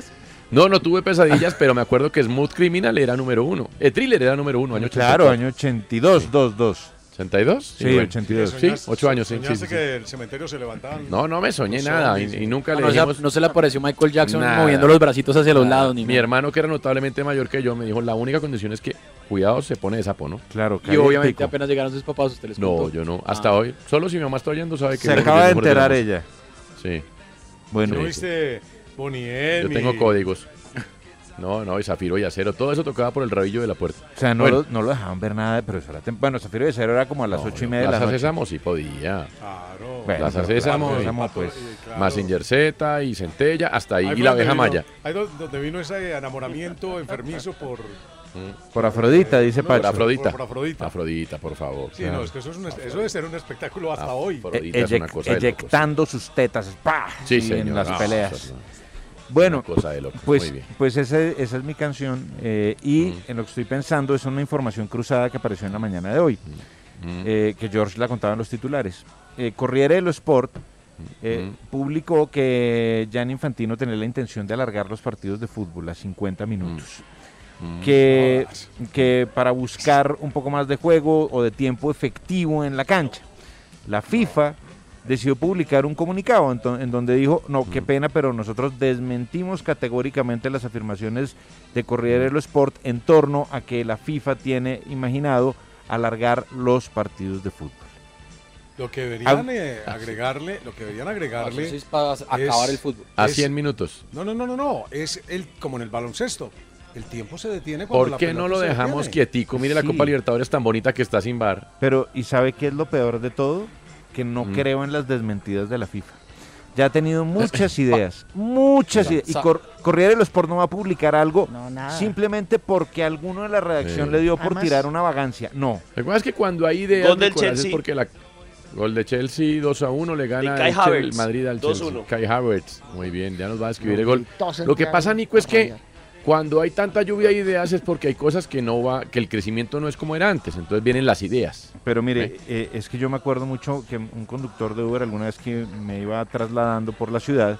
No, no tuve pesadillas, pero me acuerdo que Smooth Criminal era número uno. El thriller era número uno, año Claro, 84. año 82, 2, 2. ¿82? Sí, bueno. 82. Sí, Soñaste- ocho años, sí, sí, sí, sí. que el cementerio se levantaban. No, no me soñé nada y, nunca Ah, le no, se- dijimos no se le apareció Michael Jackson nada. moviendo los bracitos hacia los lados. Ni Mi nada. hermano, que era notablemente mayor que yo, me dijo, la única condición es que, cuidado, se pone de sapo, ¿no? Claro, Y obviamente apenas llegaron sus papás, usted les No, contó. yo no, hasta Ah. hoy. Solo si mi mamá está oyendo sabe que... Se acaba de enterar la ella. Sí, Bueno, ¿No Sí. viste Bonnie yo tengo códigos. No, no, y Zafiro y Acero, todo eso tocaba por el rabillo de la puerta. o sea, no, Bueno. lo, no lo dejaban ver nada, pero eso era Bueno, Zafiro de Cero era como a las No, ocho y media de la noche. Sésamo sí podía. Claro. Bueno, Plaza Sésamo, y- pues. claro. Mazinger Z y Centella, hasta ahí, Ahí y la abeja maya. Ahí do- donde vino ese enamoramiento enfermizo por... Por Afrodita, dice No, Por Pacho. Afrodita. Por- por Afrodita. Afrodita, por favor. Sí, no, es que eso, es un es- eso debe ser un espectáculo hasta Ah, hoy. por- E- Afrodita es una cosa sus tetas ¡pah! Sí, Sí, en señor. las No, peleas. eso Bueno, una cosa de locos. pues, Muy bien. pues ese- esa es mi canción eh, y en lo que estoy pensando es una información cruzada que apareció en la mañana de hoy, Mm. eh, que George la contaba en los titulares. Eh, Corriere dello Sport Mm. publicó que Gianni Infantino tenía la intención de alargar los partidos de fútbol a 50 minutos. Mm. Que, que para buscar un poco más de juego o de tiempo efectivo en la cancha. La FIFA decidió publicar un comunicado en, donde dijo, no, qué pena, pero nosotros desmentimos categóricamente las afirmaciones de Corriere dello Sport en torno a que la FIFA tiene imaginado alargar los partidos de fútbol. Lo que deberían Ah, eh, agregarle, lo que deberían agregarle es para acabar el fútbol. A es- 100 minutos. No, no, no, no, no, es el como en el baloncesto. El tiempo se detiene cuando ¿Por la qué pelota no lo dejamos quietico? Mire la. Copa Libertadores tan bonita que está sin bar. Pero, ¿y sabe qué es lo peor de todo? Que no Mm. creo en las desmentidas de la FIFA. Ya ha tenido muchas ideas, muchas ideas. Y Cor Corriere dello Sport no va a publicar algo simplemente porque alguno de la redacción Sí. le dio por Además- tirar una vagancia. No. Recuerda es que cuando hay ideas, Gol del es Chelsea. porque la gol de Chelsea 2 a 1 le gana De Kai el Madrid al Chelsea. 2-1. Kai Havertz. Muy bien, ya nos va a escribir el gol. Lo que pasa, Nico, es que. Cuando hay tanta lluvia de ideas es porque hay cosas que no va, que el crecimiento no es como era antes. Entonces vienen las ideas. Pero mire, eh, es que yo me acuerdo mucho que un conductor de Uber alguna vez que me iba trasladando por la ciudad,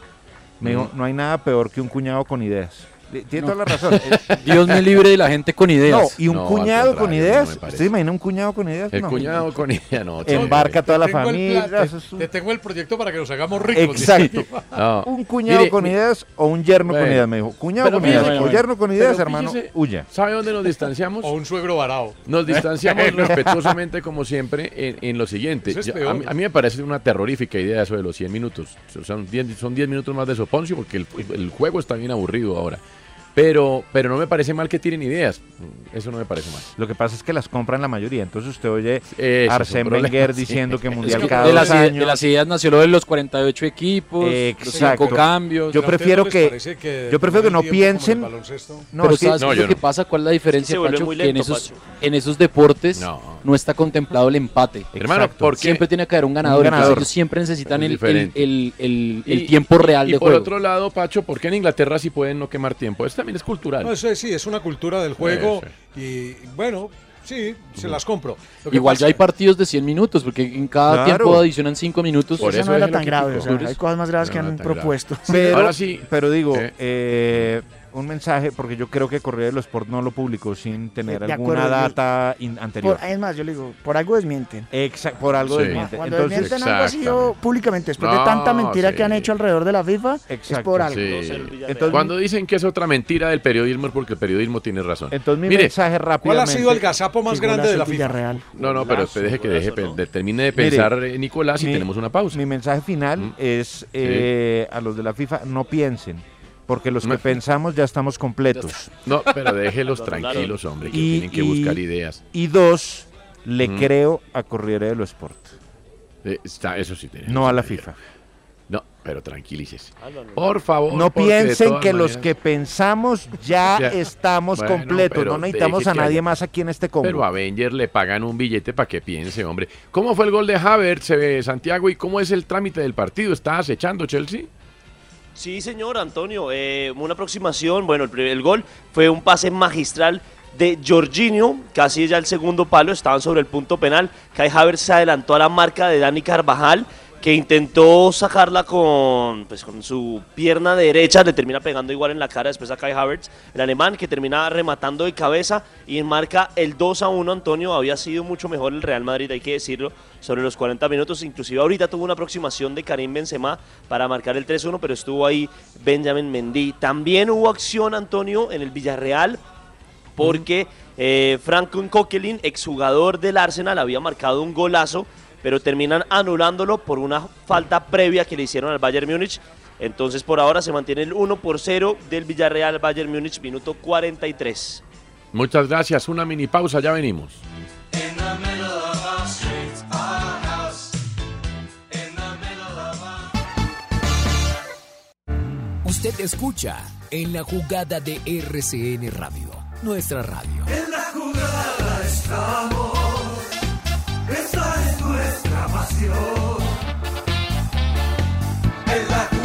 me dijo, no hay nada peor que un cuñado con ideas. Tiene toda la razón. Dios me libre de la gente con No, ideas. y un No, cuñado con no ideas. parece. ¿Usted imagina un cuñado con ideas? El No. cuñado con ella, no. Embarca a toda la familia. plan, es te, un- te tengo el proyecto para que nos hagamos ricos. Exacto. No. Un cuñado Mire, con ideas o un yerno con ideas, me dijo. Cuñado con ideas o yerno con ideas, hermano, fíjese- huya. ¿Sabe dónde nos distanciamos? O un suegro varado. Nos distanciamos respetuosamente, como siempre, en, en lo siguiente. Eso es Yo- peor. a, mí, a mí me parece una terrorífica idea eso de los 100 minutos. Son 10 son 10 minutos más de soponcio porque el, el juego está bien aburrido ahora. Pero, pero no me parece mal que tiren ideas. Eso no me parece mal. Lo que pasa es que las compran la mayoría. Entonces usted oye un Arsène problema, Wenger sí. diciendo que Es Mundial que cada de, dos las, años. de las ideas nació lo de los 48 equipos, Exacto. cinco cambios. Yo ¿A prefiero no que, que yo prefiero que no piensen. No, pero es que- ¿sabes no, lo que pasa? ¿Cuál es la diferencia, Pacho? que en esos, Pacho. en esos deportes No. no. está contemplado el empate. Hermano. ¿por qué? Siempre tiene que haber un ganador. Un entonces ganador. ellos siempre necesitan Es el, el, el- el- el Y- tiempo real y de por juego. otro lado, Pacho, ¿por qué en Inglaterra sí pueden no quemar tiempo? Eso también es cultural. No, eso es, sí, es una cultura del juego y bueno, sí, se las compro. Igual pasa- ya hay partidos de 100 minutos, porque en cada Claro. tiempo adicionan 5 minutos. Por eso eso no era tan grave. o sea, hay cosas más graves que No, han grave. propuesto. Pero, Ahora sí. pero digo, eh, un mensaje, porque yo creo que Correo de los Sport no lo publicó sin tener De alguna acuerdo, yo- data in- anterior. Por- es más, yo le digo, por algo desmienten. Exacto, por algo Sí. desmiente. Cuando Entonces, desmienten algo así yo, públicamente, después de tanta mentira sí. que han hecho alrededor de la FIFA, es por algo. Sí. 2-0 Villarreal. entonces, Cuando dicen que es otra mentira del periodismo es porque el periodismo tiene razón. entonces mi Mire, mensaje ¿Cuál rápidamente. ha sido el gazapo más grande de la FIFA? Villarreal. No, no, pero usted deje que deje, Golazo, ¿no? de- termine de Mire, pensar, eh, Nicolás, y mi- tenemos una pausa. Mi mensaje final Mm. es eh, a los de la FIFA, no piensen, porque los No. que pensamos ya estamos completos. No, pero déjelos tranquilos, hombre, que Y- tienen que y- buscar ideas. Y dos, le Mm. creo a Corriere dello Sport, Eh, está, eso sí tiene no a la FIFA. No, pero tranquilícese. Ah. Por favor. No de piensen que los que pensamos ya Ya. estamos Bueno, completos, no necesitamos a nadie haya- más aquí en este combo. Pero a Avenger le pagan un billete para que piense, hombre. ¿Cómo fue el gol de Havertz, eh, Santiago? ¿Y cómo es el trámite del partido? ¿Está acechando Chelsea? Sí, señor Antonio, eh, una aproximación, bueno, el, gol fue un pase magistral de Jorginho, casi ya el segundo palo, estaban sobre el punto penal, Kai Havertz se adelantó a la marca de Dani Carvajal, que intentó sacarla con, pues, con su pierna derecha, le termina pegando igual en la cara después a Kai Havertz, el alemán que termina rematando de cabeza y marca el 2 a 1, Antonio, había sido mucho mejor el Real Madrid, hay que decirlo, sobre los 40 minutos, inclusive ahorita tuvo una aproximación de Karim Benzema para marcar el 3-1, pero estuvo ahí Benjamin Mendy. También hubo acción, Antonio, en el Villarreal, porque eh, Frank Coquelin, exjugador del Arsenal, había marcado un golazo, pero terminan anulándolo por una falta previa que le hicieron al Bayern Múnich. Entonces, por ahora se mantiene el 1 por 0 del Villarreal Bayern Múnich, minuto 43. Muchas gracias. Una mini pausa, ya venimos. Usted escucha en la jugada de RCN Radio, nuestra radio. En la jugada estamos. Esta es nuestra pasión. En la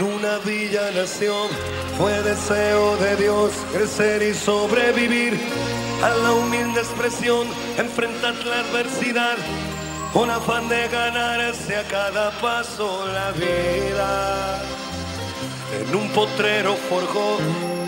En una villa nación fue deseo de Dios crecer y sobrevivir a la humilde expresión, enfrentar la adversidad con afán de ganarse a cada paso la vida. En un potrero forjó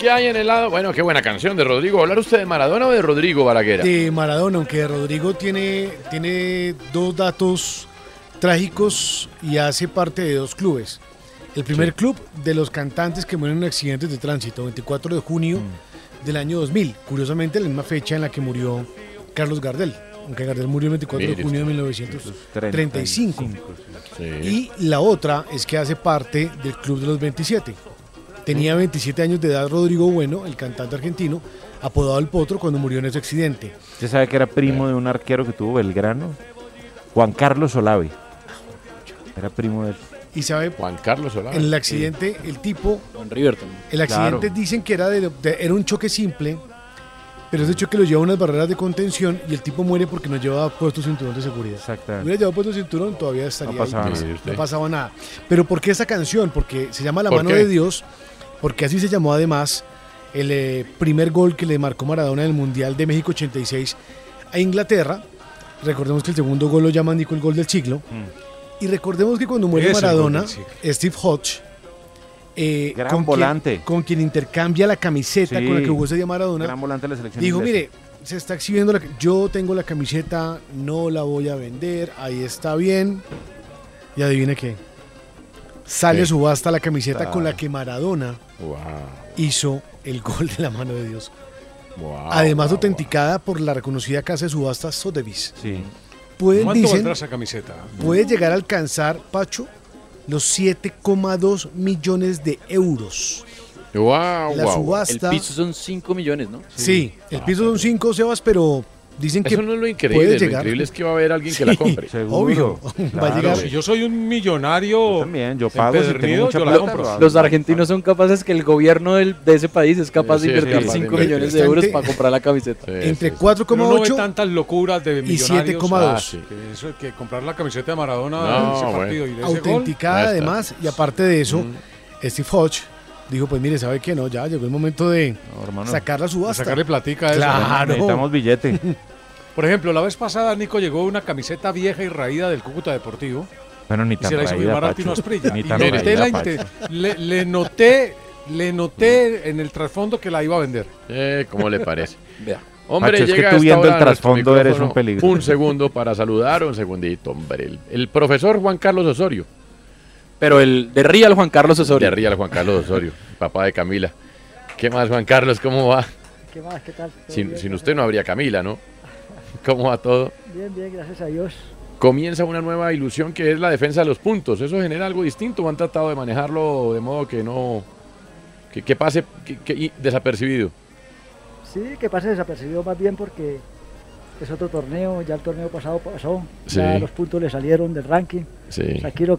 ¿Qué hay en el lado? Bueno, qué buena canción de Rodrigo. ¿Hablar usted de Maradona o de Rodrigo Balaguer? De Maradona, aunque Rodrigo tiene, tiene dos datos trágicos y hace parte de dos clubes. El primer club de los cantantes que mueren en accidentes de tránsito, 24 de junio Mm. del año 2000. Curiosamente, la misma fecha en la que murió Carlos Gardel. Aunque Gardel murió el 24 de junio de usted. 1935. Sí. Y la otra es que hace parte del Club de los 27. Tenía 27 años de edad Rodrigo Bueno, el cantante argentino, apodado El Potro, cuando murió en ese accidente. ¿Usted sabe que era primo de un arquero que tuvo Belgrano? Juan Carlos Olave. Era primo de él. Y sabe, Juan Carlos Solano. en el accidente, el tipo, Con Riverton. el accidente Claro. dicen que era, de, de- era un choque simple, pero ese choque lo lleva a unas barreras de contención y el tipo muere porque no llevaba puesto cinturón de seguridad. Exactamente. Hubiera llevado puesto cinturón, todavía estaría No pasaba ahí. nada. No pasaba nada. Pero ¿por qué esa canción? Porque se llama La ¿Por mano qué? de Dios, porque así se llamó además el eh, primer gol que le marcó Maradona en el Mundial de México 86 a Inglaterra. Recordemos que el segundo gol lo llaman Nico el gol del siglo. Mm. Y recordemos que cuando muere Maradona. Steve Hodge, eh, Gran con, volante. Quien, con quien intercambia la camiseta Sí. con la que jugó ese día Maradona, Gran volante de la selección dijo, inglesa. mire, se está exhibiendo la... Yo tengo la camiseta, no la voy a vender, ahí está bien. Y adivine qué. Sale a subasta la camiseta Ah. con la que Maradona Wow, hizo el gol de la mano de Dios. wow, Además, wow, autenticada por la reconocida casa de subastas Sotheby's. Sí. Pueden, ¿Cuánto dicen, valdrá esa camiseta? puede llegar a alcanzar, Pacho, los 7,2 millones de euros. wow. La wow. El subasta. piso son 5 millones, ¿no? Sí, el piso son 5 Sebas, pero dicen que Eso no es lo increíble. puede Lo increíble es que va a haber alguien que la Sí, compre. Seguro. Obvio, va a Claro. llegar. Si yo soy un millonario Yo también, yo pago si tengo mucha yo la plata, compro. lo hago. Los argentinos son capaces que el gobierno del- de ese país es capaz Sí, de sí, invertir capaz de 5 invertir. millones de euros para comprar la camiseta. Sí, Entre sí, sí. Pero uno ve 4,8 tantas locuras de y millonarios. 7,2. Ah, sí. que eso que comprar la camiseta de Maradona No, en ese bueno. partido y de ese gol. autenticada está. además, y aparte de eso, Mm. Steve Hodge dijo, pues mire, ¿sabe qué? No, ya llegó el momento de No, hermano. sacar la De subasta. sacarle platica a eso. Claro. Necesitamos billete. Por ejemplo, la vez pasada Nico llegó una camiseta vieja y raída del Cúcuta Deportivo Bueno, ni y tan se la hizo raída, Pacho. Asprilla. Ni Y tan le, noté raída, la le, le noté, le noté en el trasfondo que la iba a vender. Eh, ¿Cómo le parece? Vea. Hombre, Pacho, es que llega tú viendo el trasfondo eres un peligro. Un segundo para saludar, un segundito, hombre. El, el profesor Juan Carlos Osorio. Pero el de Real Juan Carlos Osorio. De Real Juan Carlos Osorio, papá de Camila. ¿Qué más, Juan Carlos? ¿Cómo va? ¿Qué más? ¿Qué tal? ¿Todo Sin, bien? sin usted no habría Camila, ¿no? ¿Cómo va todo? Bien, bien, gracias a Dios. Comienza una nueva ilusión que es la defensa de los puntos. ¿Eso genera algo distinto o han tratado de manejarlo de modo que no... que, que pase que- que- y- desapercibido? Sí, que pase desapercibido más bien porque es otro torneo, ya el torneo pasado pasó, ya los puntos le salieron del ranking. Sí. Aquí lo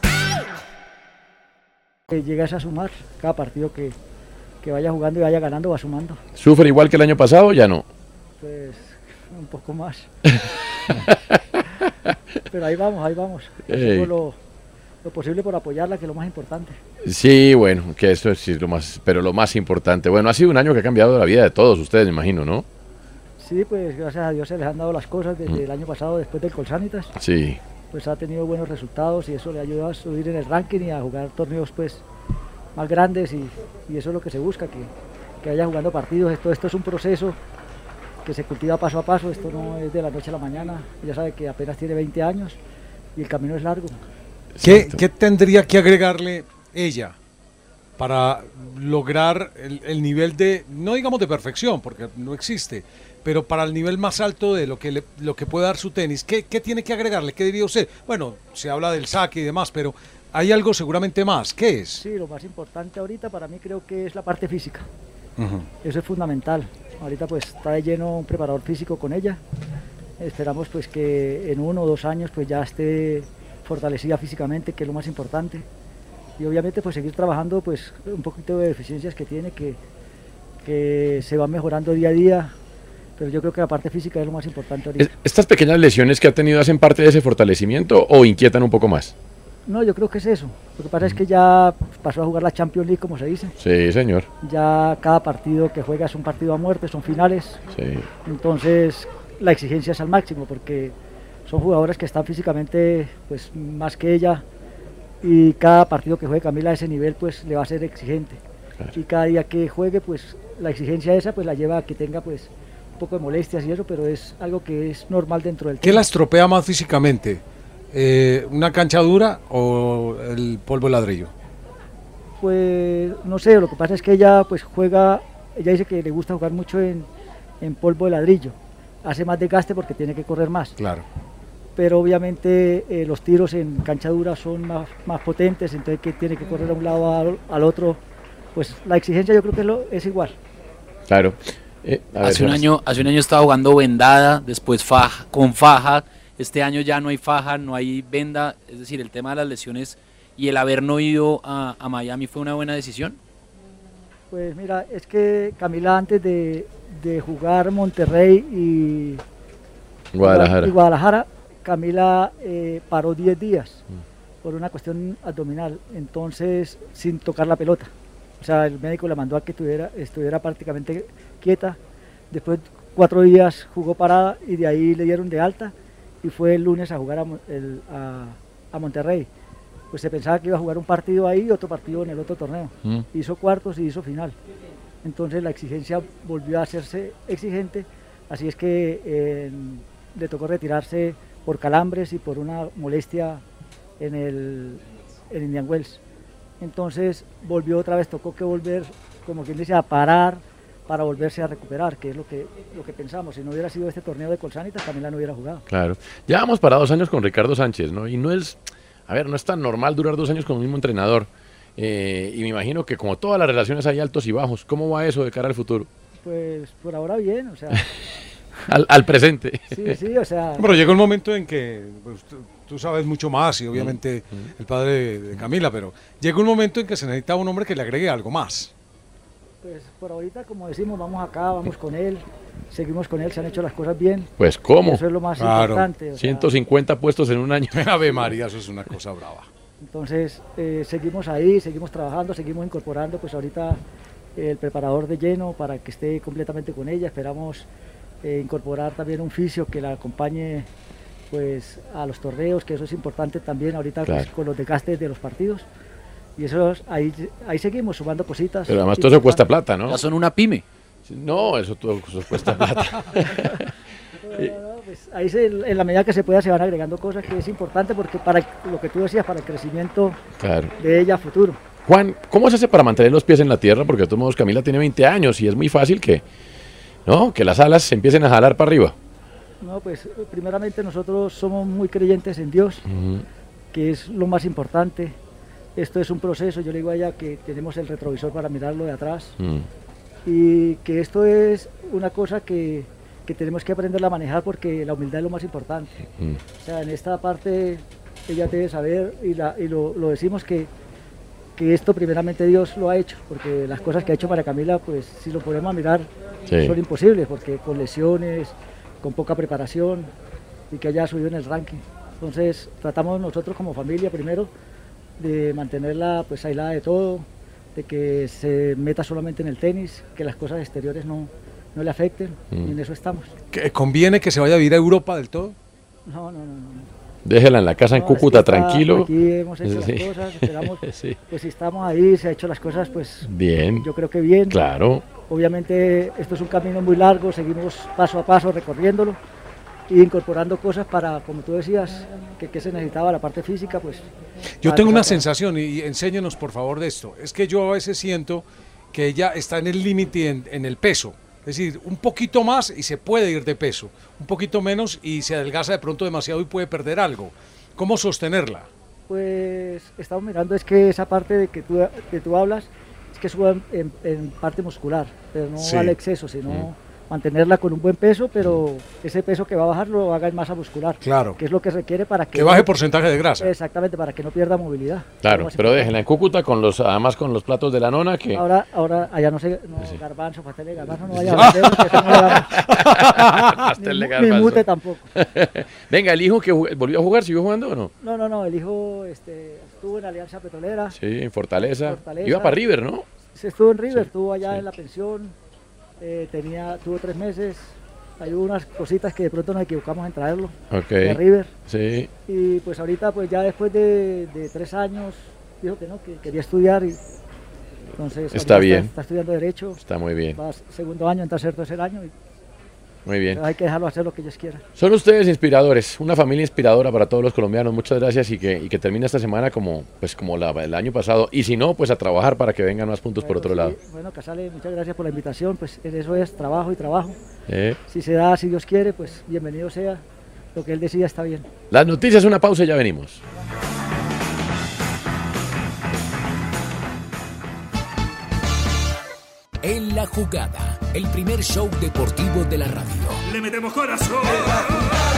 llegas a sumar. Cada partido que, que vaya jugando y vaya ganando va sumando. ¿Sufre igual que el año pasado? Ya no. Pues un poco más. Pero ahí vamos, ahí vamos. Hacemos lo, lo posible por apoyarla, que es lo más importante. Sí, bueno, que eso es lo más, pero lo más importante. Bueno, ha sido un año que ha cambiado la vida de todos ustedes, me imagino, ¿no? Sí, pues gracias a Dios se les han dado las cosas desde Mm. el año pasado, después del Colsanitas. Sí. Pues ha tenido buenos resultados y eso le ayuda a subir en el ranking y a jugar torneos pues más grandes y, y eso es lo que se busca, que, que vaya jugando partidos. Esto, esto es un proceso que se cultiva paso a paso, esto no es de la noche a la mañana. Ya sabe que apenas tiene 20 años y el camino es largo. ¿Qué, qué tendría que agregarle ella para lograr el, el nivel de, no digamos de perfección, porque no existe, pero para el nivel más alto de lo que, le- lo que puede dar su tenis? ¿Qué, qué tiene que agregarle? ¿Qué diría usted? Bueno, se habla del saque y demás, pero hay algo seguramente más. ¿Qué es? Sí, lo más importante ahorita para mí creo que es la parte física. Eso es fundamental. Ahorita pues está de lleno un preparador físico con ella. Esperamos pues que en uno o dos años pues ya esté fortalecida físicamente, que es lo más importante. Y obviamente pues seguir trabajando pues un poquito de deficiencias que tiene, que, que se van mejorando día a día. Pero yo creo que la parte física es lo más importante ahorita. Es- ¿Estas pequeñas lesiones que ha tenido hacen parte de ese fortalecimiento o inquietan un poco más? No, yo creo que es eso. Lo que pasa es que ya pasó a jugar la Champions League, como se dice. Sí, señor. Ya cada partido que juega es un partido a muerte, son finales. Sí. Entonces la exigencia es al máximo porque son jugadores que están físicamente pues más que ella y cada partido que juegue Camila a ese nivel pues le va a ser exigente. Y cada día que juegue pues la exigencia esa pues la lleva a que tenga pues poco de molestias y eso, pero es algo que es normal dentro del ¿Qué la estropea más físicamente? Eh, ¿Una cancha dura o el polvo de ladrillo? Pues no sé, lo que pasa es que ella pues juega, ella dice que le gusta jugar mucho en, en polvo de ladrillo. Hace más desgaste porque tiene que correr más. Claro. Pero obviamente eh, los tiros en cancha dura son más, más potentes, entonces que tiene que correr de un lado al, al otro. Pues la exigencia yo creo que es, lo- es igual. Claro. Eh, ver, Hace un, año, hace un año estaba jugando vendada, después faja, con faja. Este año ya no hay faja, no hay venda. Es decir, el tema de las lesiones y el haber no ido a, a Miami fue una buena decisión. Pues mira, es que Camila antes de, de jugar Monterrey y Guadalajara. y Guadalajara, Camila eh, paró 10 días por una cuestión abdominal, entonces sin tocar la pelota. O sea, el médico la mandó a que tuviera, estuviera prácticamente quieta. Después cuatro días jugó parada y de ahí le dieron de alta y fue el lunes a jugar a, Mon- el- a- a Monterrey. Pues se pensaba que iba a jugar un partido ahí y otro partido en el otro torneo. Mm. Hizo cuartos y hizo final. Entonces la exigencia volvió a hacerse exigente, así es que eh, le tocó retirarse por calambres y por una molestia en el en Indian Wells. Entonces volvió otra vez, tocó que volver, como quien dice, a parar para volverse a recuperar, que es lo que, lo que pensamos. Si no hubiera sido este torneo de Colsanitas, Camila no hubiera jugado. Claro. Ya vamos para dos años con Ricardo Sánchez, ¿no? Y no es, a ver, no es tan normal durar dos años con el mismo entrenador. Eh, y me imagino que como todas las relaciones hay altos y bajos. ¿Cómo va eso de cara al futuro? Pues por ahora bien, o sea, Al, al presente. sí, sí, o sea, Pero llega un momento en que pues, tú, sabes mucho más y obviamente el padre de, Camila, pero llega un momento en que se necesita un hombre que le agregue algo más. pues por ahorita, como decimos, vamos acá, vamos con él, seguimos con él, se han hecho las cosas bien. Pues ¿cómo? Eso es lo más importante. o sea, 150 puestos en un año. Ave María, eso es una cosa brava. Entonces, eh, seguimos ahí, seguimos trabajando, seguimos incorporando, pues ahorita el preparador de lleno para que esté completamente con ella. Esperamos eh, incorporar también un fisio que la acompañe pues a los torneos, que eso es importante también ahorita pues, Claro. con los desgastes de los partidos. Y eso es- ahí, ahí seguimos sumando cositas. Pero además todo eso cuesta plata, ¿no? Ya son una pyme. No, eso todo eso cuesta plata. Pues ahí se- en la medida que se pueda se van agregando cosas que es importante porque para lo que tú decías, para el crecimiento Claro. de ella futuro. Juan, ¿cómo se hace para mantener los pies en la tierra? Porque de todos modos Camila tiene 20 años y es muy fácil que, ¿no? que las alas se empiecen a jalar para arriba. No, pues primeramente nosotros somos muy creyentes en Dios, que es lo más importante. Esto es un proceso, yo le digo a ella que tenemos el retrovisor para mirarlo de atrás Mm. y que esto es una cosa que, que tenemos que aprender a manejar porque la humildad es lo más importante. Mm. O sea, en esta parte ella debe saber y, la- y lo, lo decimos que, que esto primeramente Dios lo ha hecho, porque las cosas que ha hecho María Camila, pues si lo ponemos a mirar, Sí. son imposibles, porque con lesiones, con poca preparación y que haya subido en el ranking. Entonces tratamos nosotros como familia primero de mantenerla pues aislada de todo, de que se meta solamente en el tenis, que las cosas exteriores no, no le afecten, Mm. y en eso estamos. ¿Que ¿Conviene que se vaya a vivir a Europa del todo? No, no, no. no. Déjela en la casa en No, Cúcuta, es que está- tranquilo. Aquí hemos hecho Sí. las cosas, esperamos, Sí. pues si estamos ahí, se ha hecho las cosas, pues Bien. yo creo que bien. Claro. Obviamente esto es un camino muy largo, seguimos paso a paso recorriéndolo e incorporando cosas para, como tú decías, que, que se necesitaba la parte física, pues... Yo tengo una sensación, y y enséñenos por favor de esto. Es que yo a veces siento que ella está en el límite en, en el peso. Es decir, un poquito más y se puede ir de peso. Un poquito menos y se adelgaza de pronto demasiado y puede perder algo. ¿Cómo sostenerla? Pues estamos mirando es que esa parte de que tú, que tú hablas es que suba en, en- parte muscular, pero no Sí. al exceso, sino Mm. Mantenerla con un buen peso, pero ese peso que va a bajar lo haga en masa muscular. Claro. Que es lo que requiere para que... Que baje porcentaje de grasa. Exactamente, para que no pierda movilidad. Claro, pero déjenla en Cúcuta con los, además con los platos de la nona que. Ahora, ahora, allá no sé, no, garbanzo, pastel de garbanzo, no vaya Sí. a. Pastel de garbanzo. Ni mute tampoco. Venga, el hijo que volvió a jugar, ¿siguió jugando o no? No, no, no, el hijo este, estuvo en Alianza Petrolera. Sí, en Fortaleza. Fortaleza. Iba para River, ¿no? Se estuvo en River, estuvo allá en la pensión, eh, tenía, tuvo tres meses. Hay unas cositas que de pronto nos equivocamos en traerlo Ok. de River. Sí. Y pues ahorita, pues ya después de, de tres años, dijo que no, que quería estudiar. Y, entonces, Está bien. Está, estudiando Derecho. Está muy bien. Va segundo año, en tercer, tercer año. Y Muy bien. hay que dejarlo hacer lo que ellos quieran. Son ustedes inspiradores, una familia inspiradora para todos los colombianos. Muchas gracias y que, y que termine esta semana como, pues, como la- el año pasado. Y si no, pues a trabajar para que vengan más puntos por otro lado. Bueno, Casale, muchas gracias por la invitación. Pues en eso es trabajo y trabajo. ¿eh? Si se da, si Dios quiere, pues bienvenido sea. Lo que él decida está bien. Las noticias, una pausa y ya venimos. En la jugada, el primer show deportivo de la radio. Le metemos corazón.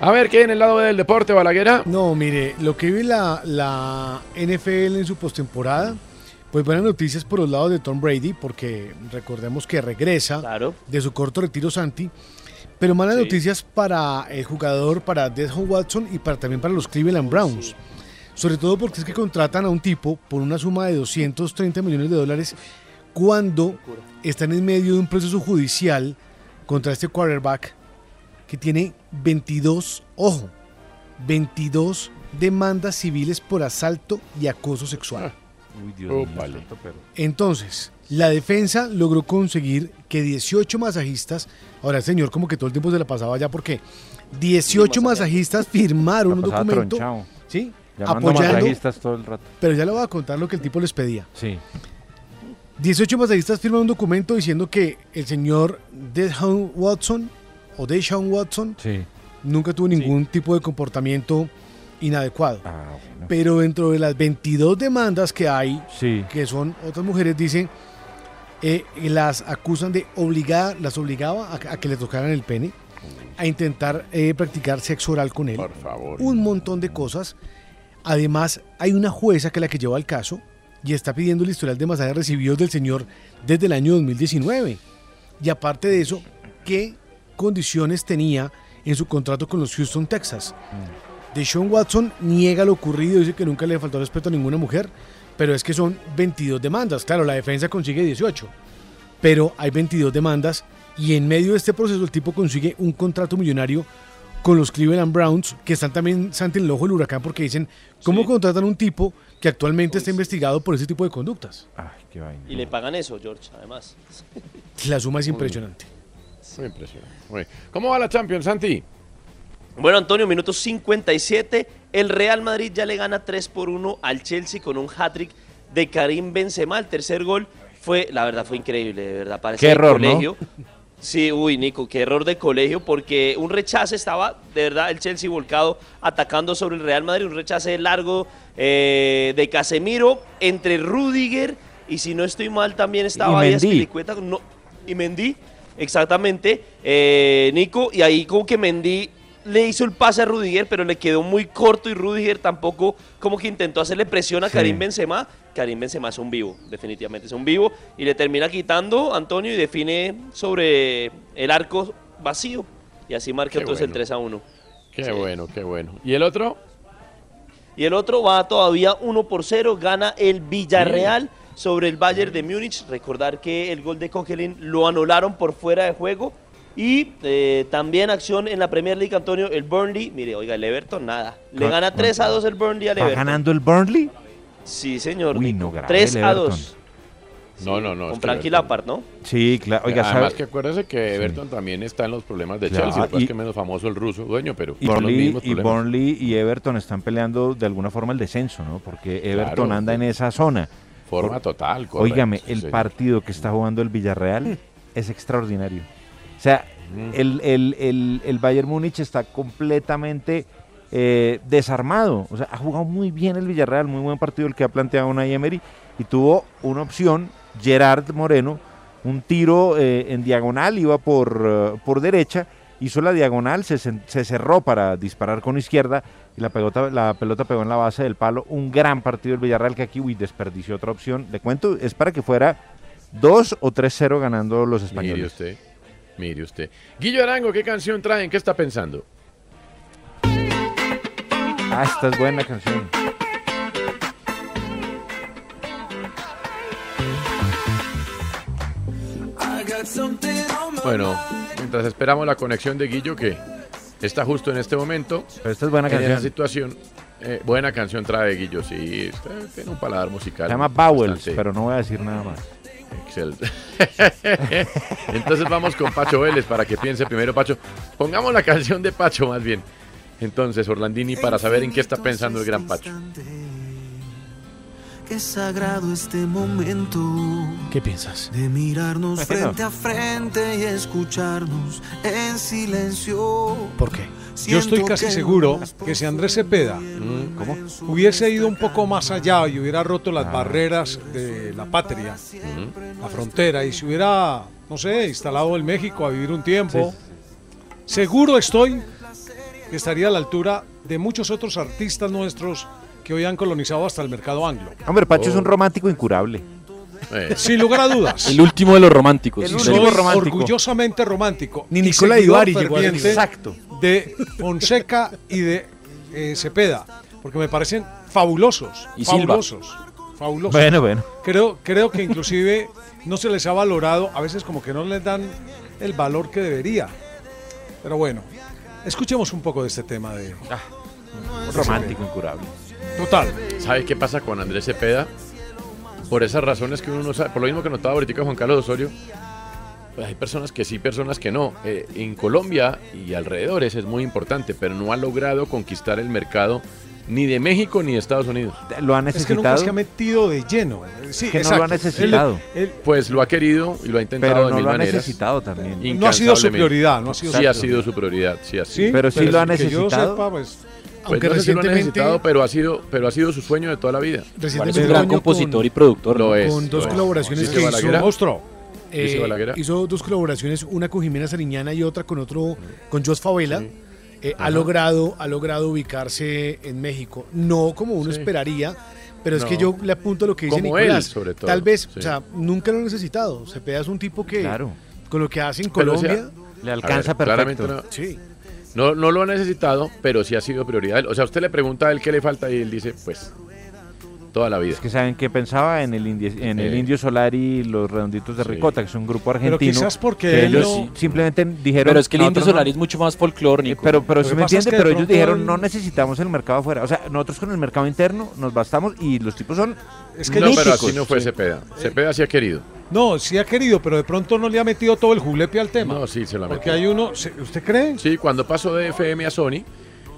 A ver, ¿qué en el lado del deporte, Balaguera? No, mire, lo que vive la, la NFL en su postemporada, pues buenas noticias por los lados de Tom Brady, porque recordemos que regresa de su corto retiro Santi, pero malas Sí. noticias para el jugador, para Deshaun Watson y para, también para los Cleveland Browns. Sobre todo porque es que contratan a un tipo por una suma de 230 millones de dólares cuando están en medio de un proceso judicial contra este quarterback que tiene 22, ojo, 22 demandas civiles por asalto y acoso sexual. Uy, Dios Oh, mío, vale. santo, pero- Entonces, la defensa logró conseguir que 18 masajistas, ahora el señor como que todo el tiempo se la pasaba ya porque 18 masajistas firmaron un documento. ¿sí? Llamando apoyando, masajistas todo el rato. pero ya le voy a contar lo que el tipo les pedía. Sí. 18 masajistas firman un documento diciendo que el señor Deshaun Watson o Deshaun Watson Sí. nunca tuvo ningún tipo de comportamiento inadecuado. Ah, Pero dentro de las 22 demandas que hay, Sí. que son otras mujeres, dicen, eh, las acusan de obligada, las obligaba a, a que le tocaran el pene, a intentar eh, practicar sexo oral con él. Por favor. Un montón de cosas. Además, hay una jueza que es la que lleva el caso y está pidiendo el historial de masajes recibidos del señor desde el año 2019. Y aparte de eso, ¿qué condiciones tenía en su contrato con los Houston, Texas? Deshaun Watson niega lo ocurrido, dice que nunca le faltó respeto a ninguna mujer, pero es que son 22 demandas. Claro, la defensa consigue 18, pero hay 22 demandas y en medio de este proceso el tipo consigue un contrato millonario con los Cleveland Browns, que están también Santi en el ojo del huracán porque dicen, ¿cómo contratan a un tipo que actualmente está investigado por ese tipo de conductas? Ay, qué vaina. Y le pagan eso, George, además. La suma es impresionante. Muy impresionante. Muy. ¿Cómo va la Champions, Santi? Bueno, Antonio, minuto 57. El Real Madrid ya le gana 3 por 1 al Chelsea con un hat-trick de Karim Benzema. El tercer gol fue, la verdad, fue increíble, de verdad. Parece Qué error, ¿no? colegio. Sí, uy, Nico, qué error de colegio, porque un rechace estaba, de verdad, el Chelsea volcado atacando sobre el Real Madrid, un rechace largo eh, de Casemiro entre Rudiger y si no estoy mal también estaba ahí. Azpilicueta, no, y Mendy, exactamente, eh, Nico, y ahí como que Mendy le hizo el pase a Rudiger, pero le quedó muy corto y Rudiger tampoco como que intentó hacerle presión a Sí. Karim Benzema. Karim Benzema es un vivo, definitivamente es un vivo, y le termina quitando Antonio y define sobre el arco vacío, y así marca Qué entonces el bueno. 3 a 1. Qué Sí. bueno, qué bueno. ¿Y el otro? Y el otro va todavía 1 por 0, gana el Villarreal sobre el Bayern de Múnich. Recordar que el gol de Coquelin lo anularon por fuera de juego. Y eh, también acción en la Premier League, Antonio, el Burnley. Mire, oiga, el Everton, nada. Le gana 3 a 2 el Burnley al ¿Va Everton. ganando el Burnley? Sí, señor. Uy, no, grave 3 el a Everton. 2. No, no, no. Con Frankie Lampard, ¿no? Sí, claro. Oiga, Además ¿sabe? que acuérdese que Everton también está en los problemas de Claro, Chelsea. Pasa y- es que menos famoso el ruso dueño, pero Y los Burnley, mismos y. Burnley y Everton están peleando de alguna forma el descenso, ¿no? Porque Everton Claro, anda sí. en esa zona. Forma total, correcto, Óigame, el señor. partido que está jugando el Villarreal es extraordinario. O sea, el, el, el, el Bayern Múnich está completamente eh, desarmado. O sea, ha jugado muy bien el Villarreal, muy buen partido el que ha planteado Emery y tuvo una opción, Gerard Moreno, un tiro eh, en diagonal, iba por, eh, por derecha, hizo la diagonal, se, se cerró para disparar con izquierda y la pelota, la pelota pegó en la base del palo. Un gran partido del Villarreal que aquí, uy, desperdició otra opción. Le cuento, es para que fuera 2 o 3-0 ganando los Mire españoles. usted, mire usted. Guillo Arango, ¿qué canción traen? ¿Qué está pensando? Ah, esta es buena canción. Bueno, mientras esperamos la conexión de Guillo, que está justo en este momento. Pero esta es buena en esa canción. situación. eh, buena canción trae Guillo, sí. está- tiene un paladar musical. Se llama Bowels, pero no voy a decir nada más. excelente. Entonces vamos con Pacho Vélez para que piense primero Pacho. Pongamos la canción de Pacho más bien. Entonces, Orlandini, para saber en qué está pensando el gran Pacho. Qué sagrado este momento ¿Qué piensas? de mirarnos frente a frente y escucharnos en silencio. ¿Por qué? Yo estoy casi seguro que si Andrés Cepeda hubiese ido un poco más allá y hubiera roto las barreras de la patria, la frontera, y se hubiera, no sé, instalado en México a vivir un tiempo, seguro estoy que estaría a la altura de muchos otros artistas nuestros que hoy han colonizado hasta el mercado anglo. Hombre, Pacho es Oh. un romántico incurable. Eh, Sin lugar a dudas. El último de los románticos. El último soy romántico. orgullosamente romántico. Ni Nicola Ibarri llegó Exacto. de Fonseca y de eh, Cepeda, porque me parecen fabulosos. Y Silva. fabulosos. Fabulosos. Bueno, bueno. Creo, creo que inclusive no se les ha valorado, a veces como que no les dan el valor que debería. Pero bueno, escuchemos un poco de este tema de... Un romántico incurable. Total. ¿Sabe qué pasa con Andrés Cepeda? Por esas razones que uno no sabe, por lo mismo que notaba ahorita Juan Carlos Osorio, pues hay personas que sí, personas que no. Eh, en Colombia y alrededores es muy importante, pero no ha logrado conquistar el mercado ni de México ni de Estados Unidos. Lo ha Es que nunca necesitado, se ha metido de lleno. Sí, Que no lo ha necesitado. Él- él- Pues lo ha querido y lo ha intentado pero de no mil lo ha necesitado también. No ha sido su prioridad, no ha sido sí su ha sido su prioridad, sí ha sido. sí, Pero sí lo ha que yo necesitado. sepa, pues, Pues Aunque no sé si lo ha recientemente, necesitado, pero ha sido, pero ha sido su sueño de toda la vida. Es recientemente un gran compositor con- y productor. Lo es. con dos lo es. colaboraciones que hizo- monstruo. Eh, hizo dos colaboraciones, una con Jimena Sariñana y otra con otro, con Jos Favela. Eh, ha logrado, ha logrado ubicarse en México. No como uno Sí. esperaría, pero es No. que yo le apunto a lo que dice Como Nicolás. él, sobre todo, Tal vez, sí. o sea, nunca lo ha necesitado. Cepeda es un tipo que, Claro. con lo que hace en Pero, o sea, Colombia, Le alcanza ver, claramente perfecto. no- sí. No, no lo ha necesitado, pero sí ha sido prioridad. O sea, usted le pregunta a él qué le falta y él dice, pues, toda la vida. Es que saben qué pensaba en el Indio, en el Eh. Indio Solar y los Redonditos de Sí. Ricota, que es un grupo Pero argentino. quizás porque que ellos no- simplemente dijeron. Pero es que el Indio. Solari es mucho más folclórico. Pero, pero sí que me es entiende, que pero ellos dijeron no necesitamos el mercado afuera. O sea, nosotros con el mercado interno nos bastamos y los tipos son Es que no, pero míticos. así no fue Cepeda. Cepeda sí ha querido. No, sí ha querido, pero de pronto no le ha metido todo el julepe al tema. No, sí, se lo ha Porque metido. hay uno, ¿se- ¿usted cree? Sí, cuando pasó de FM a Sony,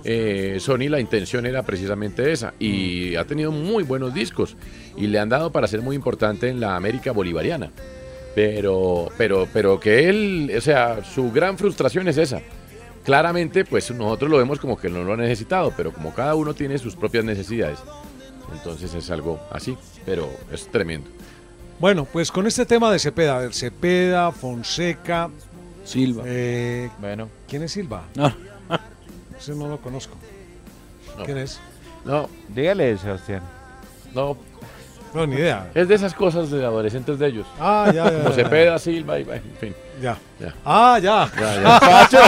eh, Sony la intención era precisamente esa y ha tenido muy buenos discos y le han dado para ser muy importante en la América bolivariana. Pero, pero, pero que él, o sea, su gran frustración es esa. Claramente, pues nosotros lo vemos como que no lo ha necesitado, pero como cada uno tiene sus propias necesidades, entonces es algo así, pero es tremendo. Bueno, pues con este tema de Cepeda, a ver, Cepeda, Fonseca, Silva. bueno. ¿Quién es Silva? No. Ese no lo conozco. ¿Quién es? No. Dígale, Sebastián. No. No, ni idea. Es de esas cosas de adolescentes de ellos. Ah, ya, ya, Como ya, Cepeda, Silva, y, en fin. Ya. Ya. Ah, ya. Ya, ya. Pacho,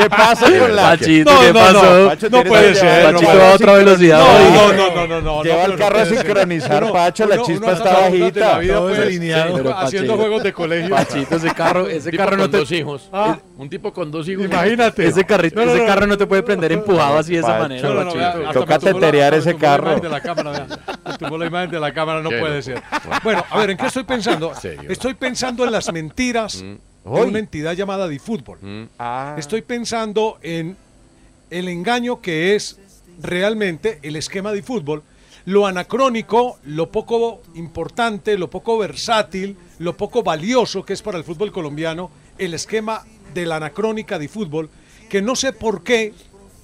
¿qué pasa con la Pachito, No, ¿qué no, pasó? no, Pacho, no puede ser. Pachito va a otra velocidad No, no, no, no, no, no. Lleva no, el carro no a sincronizar, Uno- Pacho, la uno- chispa uno a está bajita. la vida, pues, sí, haciendo Pachito. juegos de colegio. Pachito, ese carro, ese carro no con te... dos hijos. Ah. Un tipo con dos hijos. Imagínate. Ese, carrito, No, no, ese no. carro no te puede prender empujado así de esa manera, No, no, no, Pachito. Toca la- teterear ese la carro. de la la imagen de la cámara, no puede ser. Bueno, a ver, ¿en qué estoy pensando? Estoy pensando en las mentiras de una entidad llamada DiFútbol. Mm. Ah. Estoy pensando en el engaño que es realmente el esquema de fútbol, lo anacrónico, lo poco importante, lo poco versátil, lo poco valioso que es para el fútbol colombiano, el esquema de la anacrónica de fútbol, que no sé por qué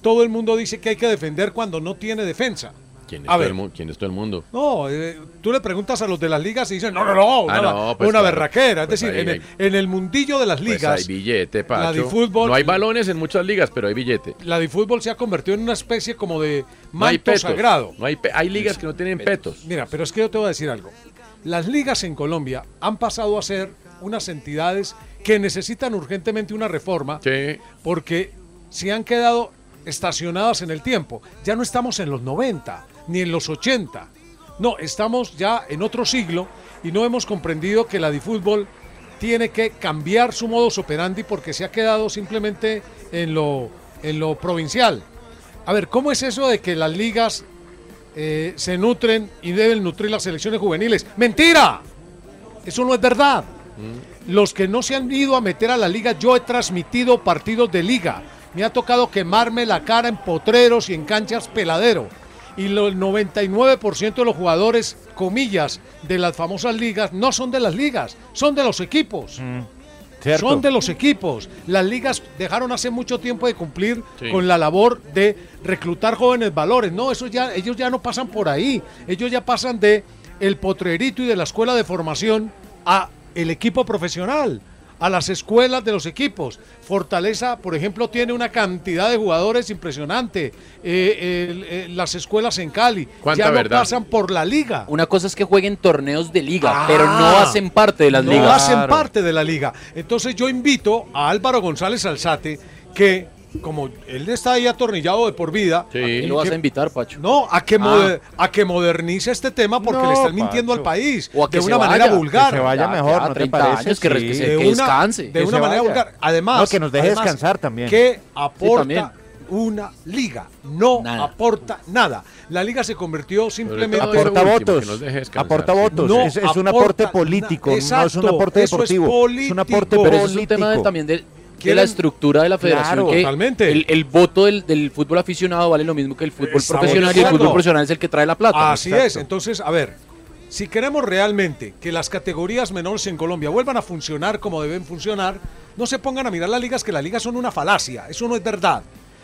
todo el mundo dice que hay que defender cuando no tiene defensa. ¿Quién es, A todo ver. el, quién es todo el mundo? No, eh, tú le preguntas a los de las ligas y dicen, no, no, no, una, Ah, no, pues una claro. berraquera. Es Pues decir, en, el, en el mundillo de las Pues ligas, hay billete, Pacho. la de fútbol- No hay balones en muchas ligas, pero hay billete. la de fútbol se ha convertido en una especie como de No manto petos. sagrado. No hay, hay ligas que no tienen petos. Mira, pero es que yo te voy a decir algo. Las ligas en Colombia han pasado a ser unas entidades que necesitan urgentemente una reforma Sí. porque se han quedado estacionadas en el tiempo. Ya no estamos en los 90 ni en los 80. No, estamos ya en otro siglo y no hemos comprendido que la de fútbol tiene que cambiar su modus operandi porque se ha quedado simplemente en lo, en lo provincial. A ver, ¿cómo es eso de que las ligas eh, se nutren y deben nutrir las selecciones juveniles? ¡Mentira! Eso no es verdad. Los que no se han ido a meter a la liga, yo he transmitido partidos de liga. Me ha tocado quemarme la cara en potreros y en canchas peladero. Y lo- el 99% de los jugadores, comillas, de las famosas ligas, no son de las ligas, son de los equipos. Cierto. Son de los equipos. Las ligas dejaron hace mucho tiempo de cumplir Sí. con la labor de reclutar jóvenes valores. No, eso ya, ellos ya no pasan por ahí. Ellos ya pasan de el potrerito y de la escuela de formación a el equipo profesional, a las escuelas de los equipos. Fortaleza, por ejemplo, tiene una cantidad de jugadores impresionante. Eh, eh, las escuelas en Cali ¿Cuánta ya no verdad? pasan por la liga. Una cosa es que jueguen torneos de liga, Ah. pero no hacen parte de las no ligas. hacen parte de la liga. Entonces yo invito a Álvaro González Alzate que como él está ahí atornillado de por vida, ¿A qué lo vas a invitar, Pacho? no, a que, Ah. moder- a que modernice este tema porque No, le están mintiendo Pacho. al país O a que de una vaya, manera que vulgar. se vaya Ya, mejor, ya, ¿no te 30 parece? años, que, Sí. que de que una, descanse. de Que una manera vaya. vulgar. Además, No, que nos deje además, descansar también. Que aporta también. una liga, no Nada. aporta nada. La liga se convirtió simplemente Aporta último, votos. que nos deje descansar, Aporta sí. votos. No es, es un aporte político, na- no es un Exacto, aporte es deportivo. Es, un aporte. Pero es un tema de- también de, de Quieren- la estructura de la federación. Claro, que totalmente. El, el voto del, del fútbol aficionado vale lo mismo que el fútbol Estamos profesional y el fútbol profesional es el que trae la plata. Así es. Entonces, a ver, si queremos realmente que las categorías menores en Colombia vuelvan a funcionar como deben funcionar, no se pongan a mirar las ligas, que las ligas son una falacia. Eso no es verdad.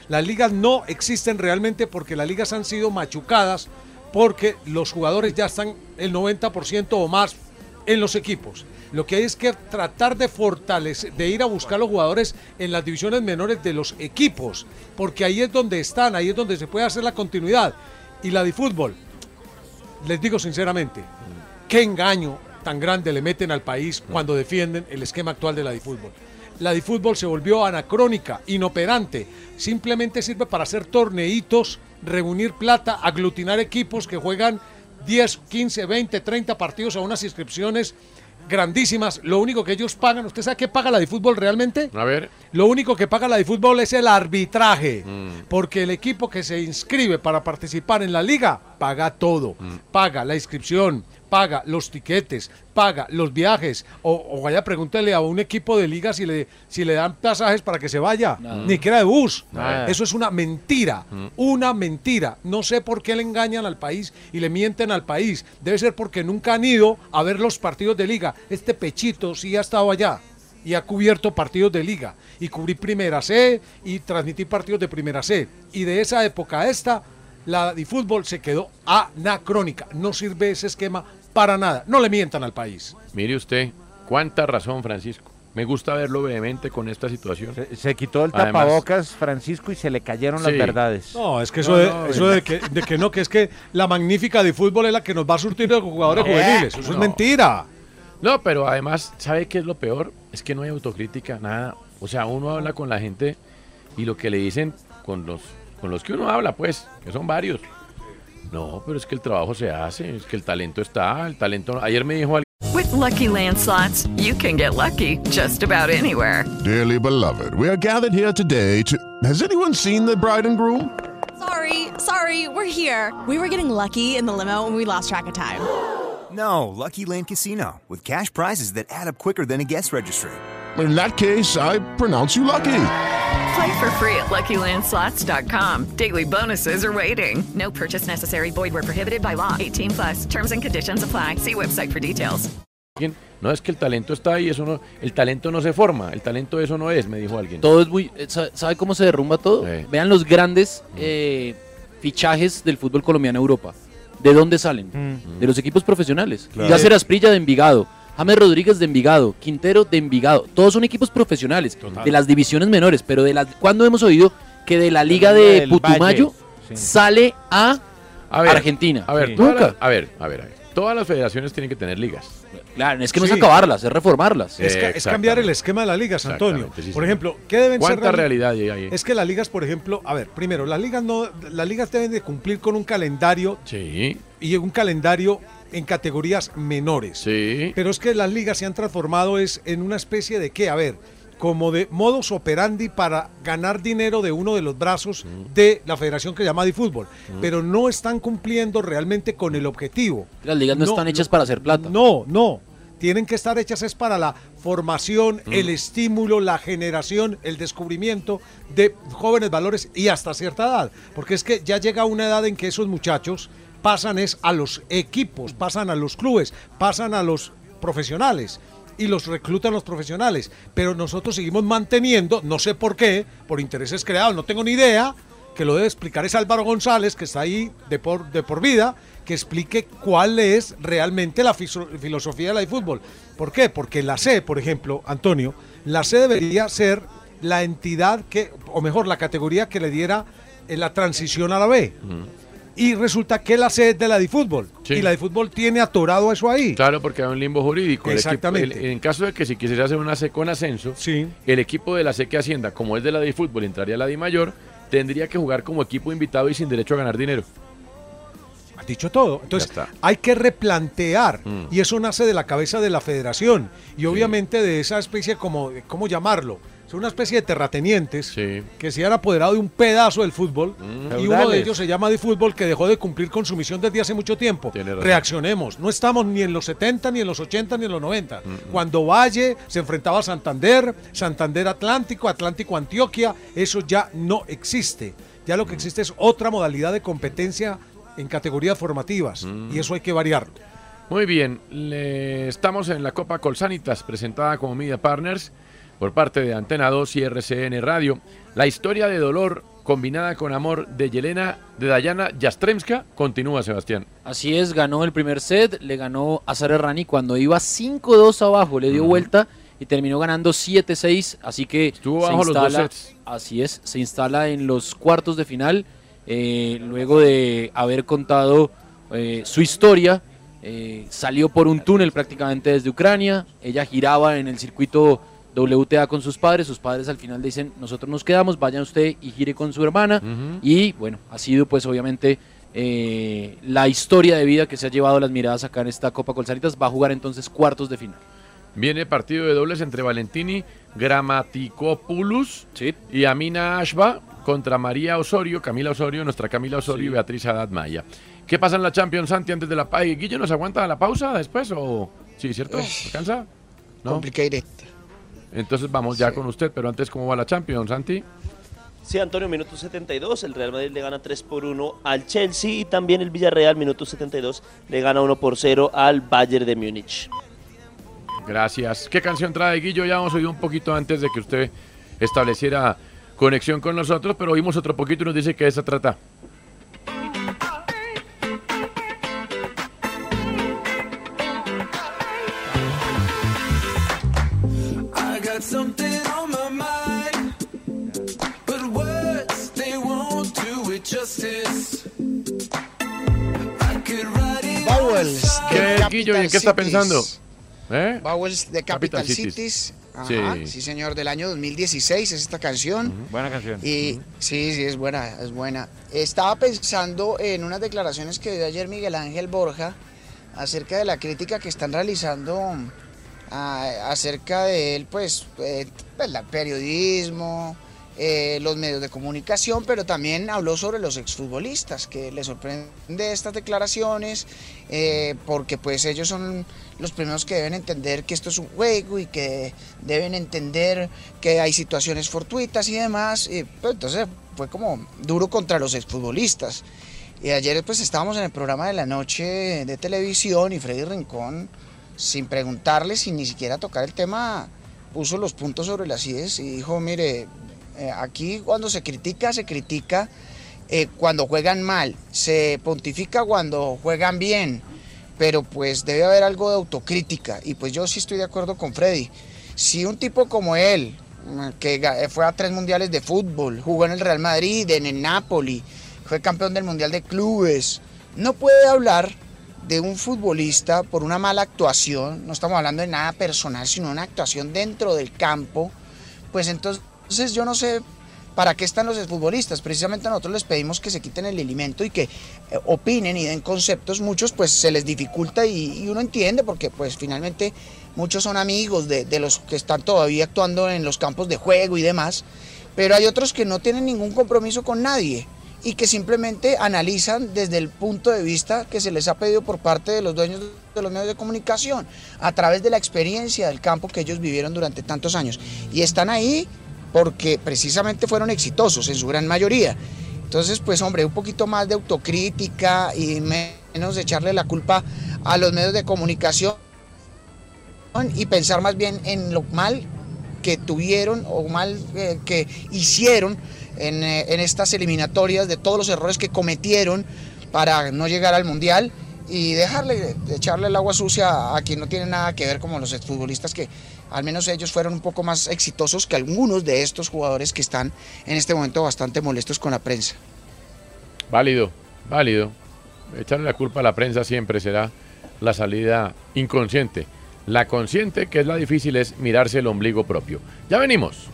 Las ligas no existen realmente porque las ligas han sido machucadas porque los jugadores ya están el 90% o más en los equipos. Lo que hay es que tratar de fortalecer, de ir a buscar los jugadores en las divisiones menores de los equipos, porque ahí es donde están, ahí es donde se puede hacer la continuidad. Y la de fútbol, les digo sinceramente, qué engaño tan grande le meten al país cuando defienden el esquema actual de la de fútbol. La de fútbol se volvió anacrónica, inoperante, simplemente sirve para hacer torneitos, reunir plata, aglutinar equipos que juegan 10, 15, 20, 30 partidos a unas inscripciones grandísimas. Lo único que ellos pagan, ¿usted sabe qué paga la de fútbol realmente? A ver. Lo único que paga la de fútbol es el arbitraje, Mm. porque el equipo que se inscribe para participar en la liga paga todo. Paga la inscripción, paga los tiquetes, paga los viajes, o, o vaya pregúntele a un equipo de liga si le, si le dan pasajes para que se vaya, ni que era de bus. Eso es una mentira, una mentira. No sé por qué le engañan al país y le mienten al país. Debe ser porque nunca han ido a ver los partidos de liga. Este pechito sí ha estado allá y ha cubierto partidos de liga y cubrí primera C y transmití partidos de primera C. Y de esa época a esta, la de fútbol se quedó anacrónica. No sirve ese esquema para nada. No le mientan al país. Mire usted, cuánta razón, Francisco. Me gusta verlo vehemente con esta situación. Se quitó el Además- tapabocas, Francisco, y se le cayeron las verdades. No, es que eso, No, de, no, eso no. de, que, de que no, que es que la magnífica de fútbol es la que nos va a surtir de jugadores No. juveniles. Eso No. es mentira. No, pero además, ¿sabe qué es lo peor? Es que no hay autocrítica, nada. O sea, uno habla con la gente y lo que le dicen con los, con los que uno habla, pues, que son varios. No, pero es que el trabajo se hace, es que el talento está, el talento... Ayer me dijo alguien... With Lucky Land slots, you can get lucky just about anywhere. Dearly beloved, we are gathered here today to. Has anyone seen the bride and groom? Sorry, sorry, we're here. We were getting lucky in the limo and we lost track of time. No, Lucky Land Casino, with cash prizes that add up quicker than a guest registry. In that case, I pronounce you lucky. Play for free at LuckyLandSlots.com. Daily bonuses are waiting. No purchase necessary. Void were prohibited by law. 18 plus. Terms and conditions apply. See website for details. No, es que el talento está ahí, eso no, el talento no se forma, el talento eso no es, me dijo alguien. Todo es muy. eh, sa- ¿Sabe cómo se derrumba todo? Vean los grandes eh, fichajes del fútbol colombiano a Europa. ¿De dónde salen? De los equipos profesionales. Claro. Yacer Asprilla de Envigado. James Rodríguez de Envigado, Quintero de Envigado, todos son equipos profesionales, Total. de las divisiones menores, pero de las ¿cuándo hemos oído que de la liga de Putumayo sí. sale a, A ver, Argentina? A ver, Sí. todas Nunca. las- a ver, a ver, a ver. Todas las federaciones tienen que tener ligas. Claro, es que no Sí. es acabarlas, es reformarlas. Es, ca- es cambiar el esquema de las ligas, Antonio. Sí, por ejemplo, ¿qué deben ser? ¿Cuánta reali- realidad hay ahí? Es que las ligas, por ejemplo, a ver, primero, las ligas no, las ligas deben de cumplir con un calendario Sí. y un calendario en categorías menores. Sí. Pero es que las ligas se han transformado es en una especie de qué, a ver, como de modus operandi para ganar dinero de uno de los brazos Mm. de la federación que llama fútbol, pero no están cumpliendo realmente con el objetivo. Las ligas no, están hechas para hacer plata. No, no. Tienen que estar hechas es para la formación, Mm. el estímulo, la generación, el descubrimiento de jóvenes valores y hasta cierta edad. Porque es que ya llega una edad en que esos muchachos pasan es a los equipos, pasan a los clubes, pasan a los profesionales y los reclutan los profesionales. Pero nosotros seguimos manteniendo, no sé por qué, por intereses creados, no tengo ni idea, que lo debe explicar es Álvaro González, que está ahí de por, de por vida, que explique cuál es realmente la filosofía de la de fútbol. ¿Por qué? Porque la C, por ejemplo, Antonio, la C debería ser la entidad que, o mejor, la categoría que le diera eh, la transición a la B. Y resulta que la C es de la de fútbol. Sí. Y la de fútbol tiene atorado eso ahí. Claro, porque hay un limbo jurídico. El equipo- Exactamente. el- en caso de que si quisiera hacer una C con ascenso, el equipo de la C que Hacienda, como es de la de fútbol, entraría a la de mayor, tendría que jugar como equipo invitado y sin derecho a ganar dinero. Has dicho todo. Entonces, hay que replantear. Y eso nace de la cabeza de la federación. Y obviamente de esa especie, como, ¿cómo llamarlo? Es una especie de terratenientes que se han apoderado de un pedazo del fútbol. Y uno de ellos se llama de fútbol que dejó de cumplir con su misión desde hace mucho tiempo. Reaccionemos. No estamos ni en los 70, ni en los 80, ni en los 90. Cuando Valle se enfrentaba a Santander, Santander Atlántico, Atlántico Antioquia, eso ya no existe. Ya lo que existe es otra modalidad de competencia en categorías formativas. Y eso hay que variarlo. Muy bien, le- estamos en la Copa Colsanitas, presentada como Media Partners por parte de Antena 2 y RCN Radio. La historia de dolor combinada con amor de Yelena, de Dayana Jastremska, continúa, Sebastián. Así es, ganó el primer set, le ganó a Sara Rani cuando iba 5-2 abajo, le dio vuelta y terminó ganando 7-6, así que Estuvo bajo los dos sets. Así es, se instala en los cuartos de final, eh, luego de haber contado eh, su historia, eh, salió por un túnel prácticamente desde Ucrania, ella giraba en el circuito WTA con sus padres, sus padres al final dicen, nosotros nos quedamos, vaya usted y gire con su hermana, y bueno, ha sido pues obviamente eh, la historia de vida que se ha llevado las miradas acá en esta Copa Colsanitas, va a jugar entonces cuartos de final. Viene partido de dobles entre Valentini Gramaticopoulos y Amina Ashba contra María Osorio, Camila Osorio, nuestra Camila Osorio y Beatriz Haddad Maya. ¿Qué pasa en la Champions, Santi, antes de la pausa? ¿Guillo nos aguanta la pausa después o...? Sí, ¿cierto? ¿Alcanza? ¿No? Complicated. Entonces vamos ya con usted, pero antes, ¿cómo va la Champions, Santi? Sí, Antonio, minuto 72, el Real Madrid le gana 3 por 1 al Chelsea y también el Villarreal, minuto 72, le gana 1 por 0 al Bayern de Múnich. Gracias. ¿Qué canción trae Guillo? Ya hemos oído un poquito antes de que usted estableciera conexión con nosotros, pero oímos otro poquito y nos dice que esa trata. Something on my mind, but words they won't do it justice. I could write it Bowles de ¿Qué, Capital Guillo, y en qué está Cities. pensando? ¿Eh? Bowles de Capital, Capital Cities. Cities. Ajá, Sí. sí. señor, del año 2016 es esta canción. Buena canción. Y sí, sí, es buena, es buena. Estaba pensando en unas declaraciones que dio ayer Miguel Ángel Borja acerca de la crítica que están realizando acerca de él, pues, eh, pues, el periodismo, eh, los medios de comunicación, pero también habló sobre los exfutbolistas, que le sorprende estas declaraciones, eh, porque pues ellos son los primeros que deben entender que esto es un juego y que deben entender que hay situaciones fortuitas y demás. Y, pues, entonces fue como duro contra los exfutbolistas. Y ayer pues estábamos en el programa de la noche de televisión y Freddy Rincón, sin preguntarle, sin ni siquiera tocar el tema, puso los puntos sobre las IES y dijo, mire, eh, aquí cuando se critica, se critica eh, cuando juegan mal, se pontifica cuando juegan bien, pero pues debe haber algo de autocrítica y pues yo sí estoy de acuerdo con Freddy. Si un tipo como él, mm, que ga- fue a tres mundiales de fútbol, jugó en el Real Madrid, en el Napoli, fue campeón del Mundial de Clubes, no puede hablar de un futbolista por una mala actuación, no estamos hablando de nada personal, sino una actuación dentro del campo, pues entonces yo no sé para qué están los futbolistas. Precisamente nosotros les pedimos que se quiten el alimento y que eh, opinen y den conceptos. Muchos pues se les dificulta y, uno entiende porque pues finalmente muchos son amigos de los que están todavía actuando en los campos de juego y demás. Pero hay otros que no tienen ningún compromiso con nadie y que simplemente analizan desde el punto de vista que se les ha pedido por parte de los dueños de los medios de comunicación, a través de la experiencia del campo que ellos vivieron durante tantos años. Y están ahí porque precisamente fueron exitosos en su gran mayoría. Entonces, pues hombre, un poquito más de autocrítica y menos echarle la culpa a los medios de comunicación y pensar más bien en lo mal que tuvieron o mal eh, que hicieron en, eh, en estas eliminatorias, de todos los errores que cometieron para no llegar al Mundial y dejarle, de echarle el agua sucia a quien no tiene nada que ver como los exfutbolistas que al menos ellos fueron un poco más exitosos que algunos de estos jugadores que están en este momento bastante molestos con la prensa. Válido, válido. Echarle la culpa a la prensa siempre será la salida inconsciente. La consciente, que es la difícil, es mirarse el ombligo propio. Ya venimos.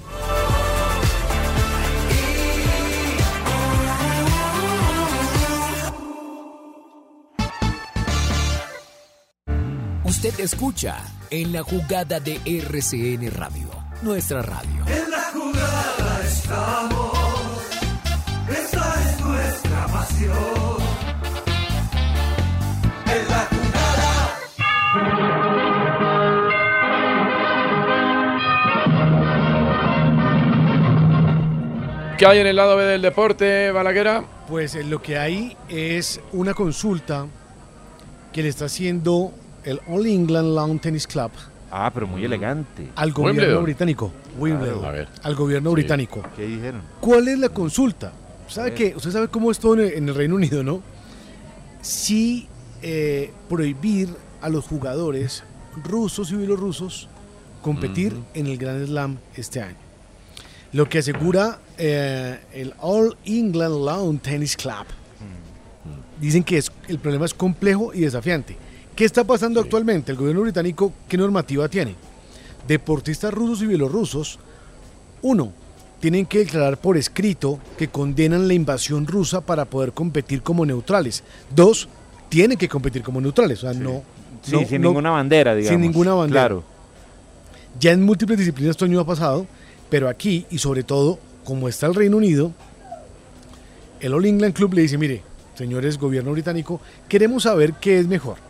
Usted escucha en la jugada de RCN Radio, nuestra radio. En la jugada estamos. Esta es nuestra pasión. En la jugada. ¿Qué hay en el lado B del deporte, Balaguera? Pues eh, lo que hay es una consulta que le está haciendo el All England Lawn Tennis Club Ah, pero muy elegante. al gobierno Wimbledon. británico. Wimbledon. Claro. A ver. Al gobierno Sí. británico. ¿Qué dijeron? ¿Cuál es la consulta? ¿Sabe qué? Usted sabe cómo es todo en el, en el Reino Unido, ¿no? Si eh, prohibir a los jugadores rusos y bielorrusos competir en el Grand Slam este año. Lo que asegura eh, el All England Lawn Tennis Club. Dicen que es, el problema es complejo y desafiante. ¿Qué está pasando actualmente? El gobierno británico, ¿qué normativa tiene? Deportistas rusos y bielorrusos, uno, tienen que declarar por escrito que condenan la invasión rusa para poder competir como neutrales. Dos, tienen que competir como neutrales. O sea, no, Sí, no- sin no- ninguna bandera, digamos. Sin ninguna bandera. Claro. Ya en múltiples disciplinas esto año ha pasado, pero aquí y sobre todo, como está el Reino Unido, el All England Club le dice, mire, señores gobierno británico, queremos saber qué es mejor.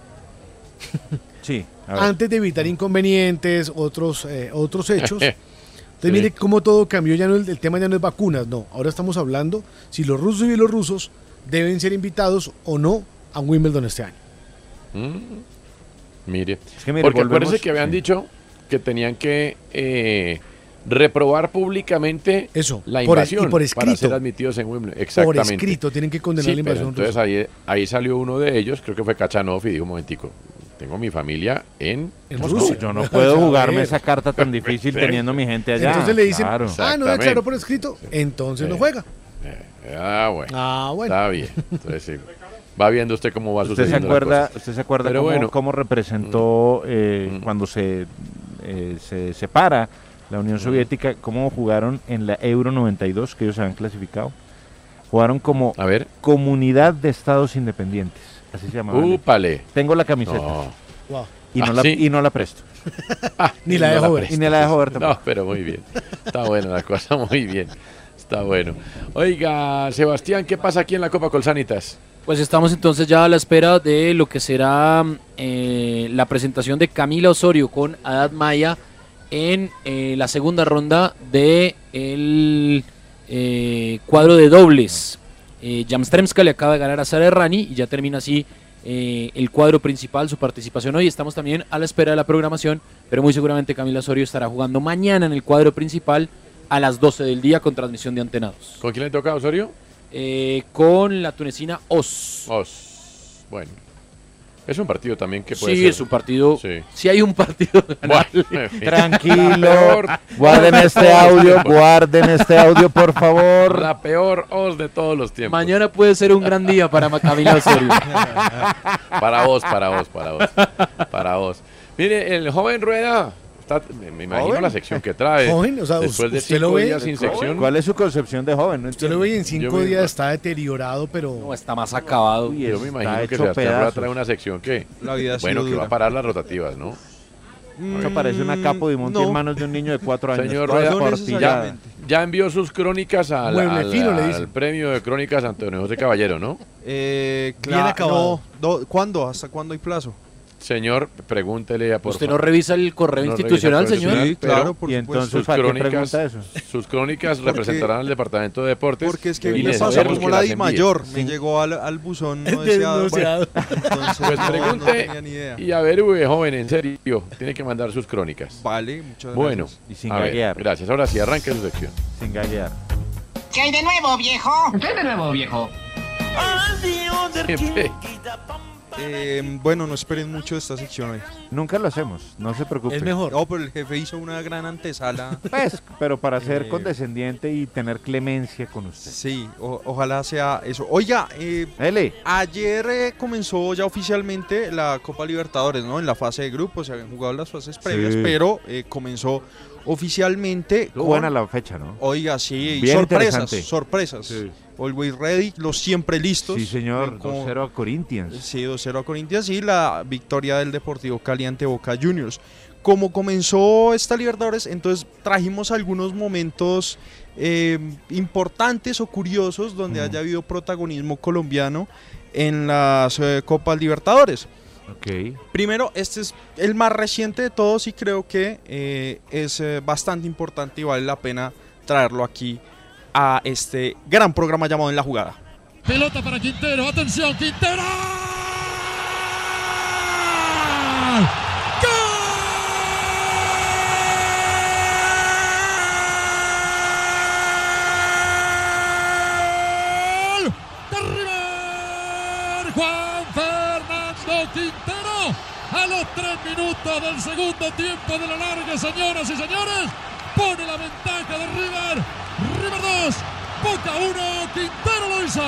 Sí. a ver. Antes de evitar inconvenientes, otros, eh, otros hechos. Entonces mire cómo todo cambió, ya no el, el tema ya no es vacunas, no. Ahora estamos hablando si los rusos y bielorrusos deben ser invitados o no a Wimbledon este año. Mm. Mire, que mire, porque acuérdense que habían sí. dicho que tenían que eh, reprobar públicamente Eso, la por- y invasión por para escrito. ser admitidos en Wimbledon. Exactamente. escrito, tienen que condenar Sí, la pero invasión Entonces rusa. ahí, ahí salió uno de ellos, creo que fue Kachanov, y dijo, un momentico, tengo mi familia en, En Moscú". Rusia. Yo no puedo A jugarme ver. esa carta tan difícil teniendo mi gente allá. Entonces le dicen, Claro. ah, no declaró por escrito, entonces no juega. Ah, bueno. Ah, bueno. Está bien. Entonces sí. Va viendo usted cómo va ¿Usted se las acuerda, usted se acuerda Pero cómo, bueno, cómo representó eh, cuando se, eh, se separa la Unión Soviética, cómo jugaron en la Euro 92, que ellos se habían clasificado? Jugaron como Comunidad de Estados Independientes, así se llamaba. Úpale. Tengo la camiseta. No. Wow. Y, no Ah, la, ¿sí? y no la presto. Ni la dejo ver. Y ni la dejo ver tampoco. No, pero muy bien. Está buena la cosa, muy bien. Está bueno. Oiga, Sebastián, ¿qué pasa aquí en la Copa Colsanitas? Pues estamos entonces ya a la espera de lo que será eh, la presentación de Camila Osorio con Adad Maya en eh, la segunda ronda de el eh, cuadro de dobles. Eh, Jamstremska le acaba de ganar a Sara Errani y ya termina así eh, el cuadro principal, su participación hoy. Estamos también a la espera de la programación, pero muy seguramente Camila Osorio estará jugando mañana en el cuadro principal a las 12 del día con transmisión de antenados. ¿Con quién le toca, Osorio? Eh, con la tunecina Os. Os. Bueno. Es un partido también que puede Sí, ser. es un partido. Sí. Si hay un partido. Bueno. Tranquilo, guarden de este audio, guarden este audio, por favor. La peor os de todos los tiempos. Mañana puede ser un gran día para Camila Osorio. Para vos, para vos, para vos. Para vos. Mire, el joven Rueda. Está- me, me imagino ¿Joven? la sección que trae. Joven, o sea, Después de ¿usted lo cinco ve? días sin sección. ¿Cuál es su concepción de joven? No Usted lo ve en Yo cinco me- días está deteriorado, pero... No, está más acabado. Uy, Yo está me imagino que hecho Sebastián Rueda trae una sección que. La vida bueno, que va a parar las rotativas, ¿no? Que parece una capo de monte no. en manos de un niño de cuatro años. Señor Rueda, no necesariamente. Ya envió sus crónicas al, Mueble al- fino, le al dicen. premio de crónicas Antonio José Caballero, ¿no? Eh, Bien cla- acabado. no, do- ¿Cuándo? ¿Hasta cuándo hay plazo? Señor, pregúntele a por ¿Usted no revisa el correo No institucional, señor? Sí, claro, por Y entonces, sus ¿para qué crónicas, eso? sus crónicas Porque- representarán al Departamento de Deportes. Porque es que y me pasó como la di mayor. Me llegó al, al buzón no deseado. deseado. Entonces, Pues no- no pregunte tenía ni idea. y a ver, uy, joven, en serio, tiene que mandar sus crónicas. Vale, muchas gracias. Bueno, Y sin a ver, gaguear. gracias. Ahora sí, arranque su sección. Sin gallear. ¿Qué hay de nuevo, viejo? ¿Qué hay de nuevo, viejo? Eh, bueno, no esperen mucho de esta sección hoy. Nunca lo hacemos, no se preocupe. Es mejor. No, pero el jefe hizo una gran antesala. Pues, pero para ser Eh, condescendiente y tener clemencia con usted. Sí, o- ojalá sea eso. Oiga, eh, Dele. ayer eh, comenzó ya oficialmente la Copa Libertadores, ¿no? En la fase de grupos, se habían jugado las fases previas, Sí. pero eh, comenzó oficialmente. Con- buena la fecha, ¿no? Oiga, sí, Bien sorpresas, sorpresas. Sí. Always ready, los siempre listos. Sí, señor. Eh, como- 2-0 a Corinthians. Sí, 2-0 a Corinthians y la victoria del Deportivo Cali ante Boca Juniors. Como comenzó esta Libertadores, entonces trajimos algunos momentos eh, importantes o curiosos donde haya habido protagonismo colombiano en las eh, Copas Libertadores. Ok. Primero, este es el más reciente de todos y creo que eh, es eh, bastante importante y vale la pena traerlo aquí a este gran programa llamado En la Jugada. Pelota para Quintero, atención, Quintero. ¡Gol! De River. A los tres minutos del segundo tiempo de la larga, señoras y señores, pone la ventaja de River. River 2, Boca 1, Quintero lo hizo.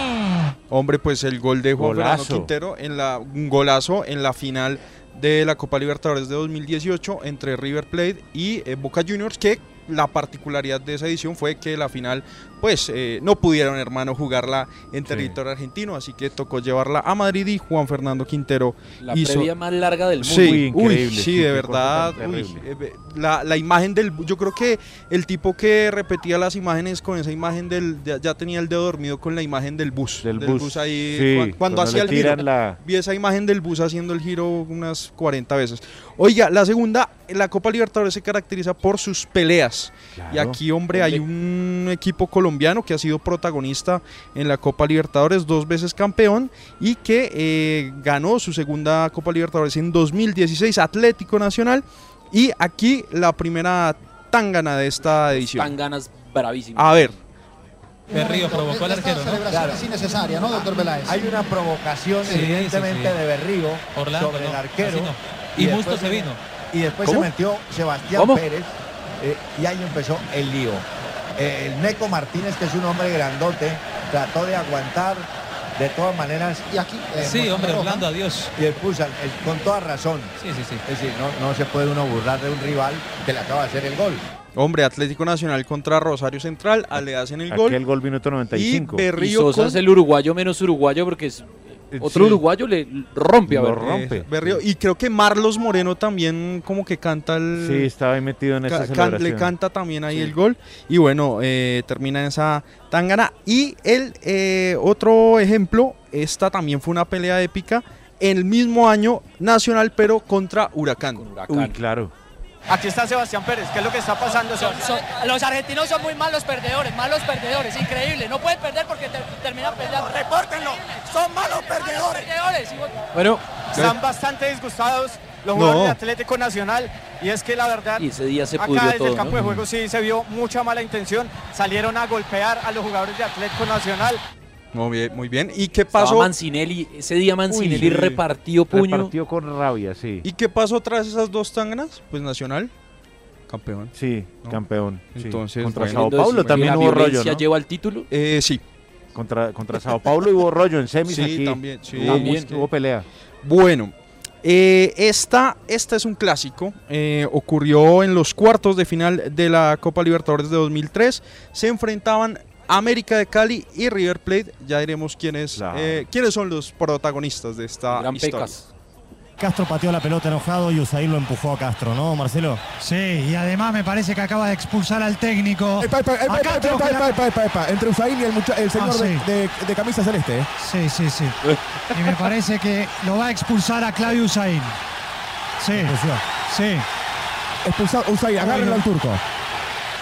Hombre, pues el gol de Juan Golazo. Fernando Quintero en la un golazo en la final de la Copa Libertadores de 2018 entre River Plate y eh, Boca Juniors que la particularidad de esa edición fue que la final, pues eh, no pudieron, hermano, jugarla en territorio argentino, así que tocó llevarla a Madrid y Juan Fernando Quintero La hizo. previa más larga del mundo. Sí, Uy, uy, increíble, sí, sí, de verdad. uy, eh, la, la imagen del. Yo creo que el tipo que repetía las imágenes con esa imagen del. Ya, ya tenía el dedo dormido con la imagen del bus. Del bus, ahí. sí, cuando, cuando hacía el giro. la- Vi esa imagen del bus haciendo el giro unas 40 veces. Oiga, la segunda, la Copa Libertadores se caracteriza por sus peleas. Y aquí, hombre, hay un equipo colombiano que ha sido protagonista en la Copa Libertadores, dos veces campeón, y que eh, ganó su segunda Copa Libertadores en 2016, Atlético Nacional. Y aquí la primera tangana de esta edición. Tan ganas bravísimas. A ver. Berrío provocó al arquero, ¿no? Claro. Es innecesaria, ¿no, doctor Peláez? Hay una provocación, Sí, evidentemente, sí, sí. de Berrío Orlando, sobre el arquero. no. Y Musto se vino. Y después ¿Cómo? se metió Sebastián ¿Cómo? Pérez eh, y ahí empezó el lío. Eh, el Neco Martínez, que es un hombre grandote, trató de aguantar de todas maneras. Y aquí. eh, Sí, hombre, roja. Orlando, adiós. Y expulsan, eh, con toda razón. Sí, sí, sí. Es decir, no, no se puede uno burlar de un rival que le acaba de hacer el gol. Hombre, Atlético Nacional contra Rosario Central, le hacen el gol. Aquel gol minuto 95. Y Berrío Y Sosa con- es el uruguayo menos uruguayo porque es otro Sí. uruguayo le rompe a Berrío. Eh, Berrío. Y creo que Marlos Moreno también como que canta el... Sí, estaba ahí metido en esa Ca- can- celebración. le canta también ahí el gol. Y bueno, eh, termina en esa tangana. Y el eh, otro ejemplo, esta también fue una pelea épica. El mismo año Nacional, pero contra Huracán. Uy, claro. Aquí está Sebastián Pérez, ¿qué es lo que está pasando? Son- son- los argentinos son muy malos perdedores, malos perdedores, increíble. No pueden perder porque te- terminan perdiendo. ¡Repórtenlo! ¡Son malos perdedores! Bueno, Están bastante disgustados los No. jugadores de Atlético Nacional y es que la verdad Y ese día se acá desde todo, el campo ¿no? de juego sí se vio mucha mala intención, salieron a golpear a los jugadores de Atlético Nacional. Muy bien, muy bien. ¿Y qué Estaba pasó? Mancinelli, ese día Mancinelli Uy, sí. repartió puño. Repartió con rabia, sí. ¿Y qué pasó tras esas dos tanganas? Pues Nacional, campeón. Sí, ¿no? campeón. sí. Entonces, contra bueno. Sao Paulo también hubo rollo, ¿no? lleva al título. Eh, sí. Contra, contra Sao Paulo hubo rollo en semis Sí, aquí. también, sí. Hubo, También. hubo pelea. Bueno, eh, esta, esta es un clásico. eh, ocurrió en los cuartos de final de la Copa Libertadores de 2003. Se enfrentaban América de Cali y River Plate. Ya diremos quiénes, eh, quiénes son los protagonistas de esta Gran historia. Pecas. Castro pateó la pelota enojado y Usain lo empujó a Castro, ¿no, Marcelo? Sí, y además me parece que acaba de expulsar al técnico. Epa, epa, epa, A epa, Castro, epa, que la- epa, epa, epa. Entre Usain y el, el señor Ah, sí. de, de- de camisa celeste. ¿eh? Sí, sí, sí. Y me parece que lo va a expulsar a Claudio Usain. Sí, sí. Expulsado Usain, agárrenlo al turco.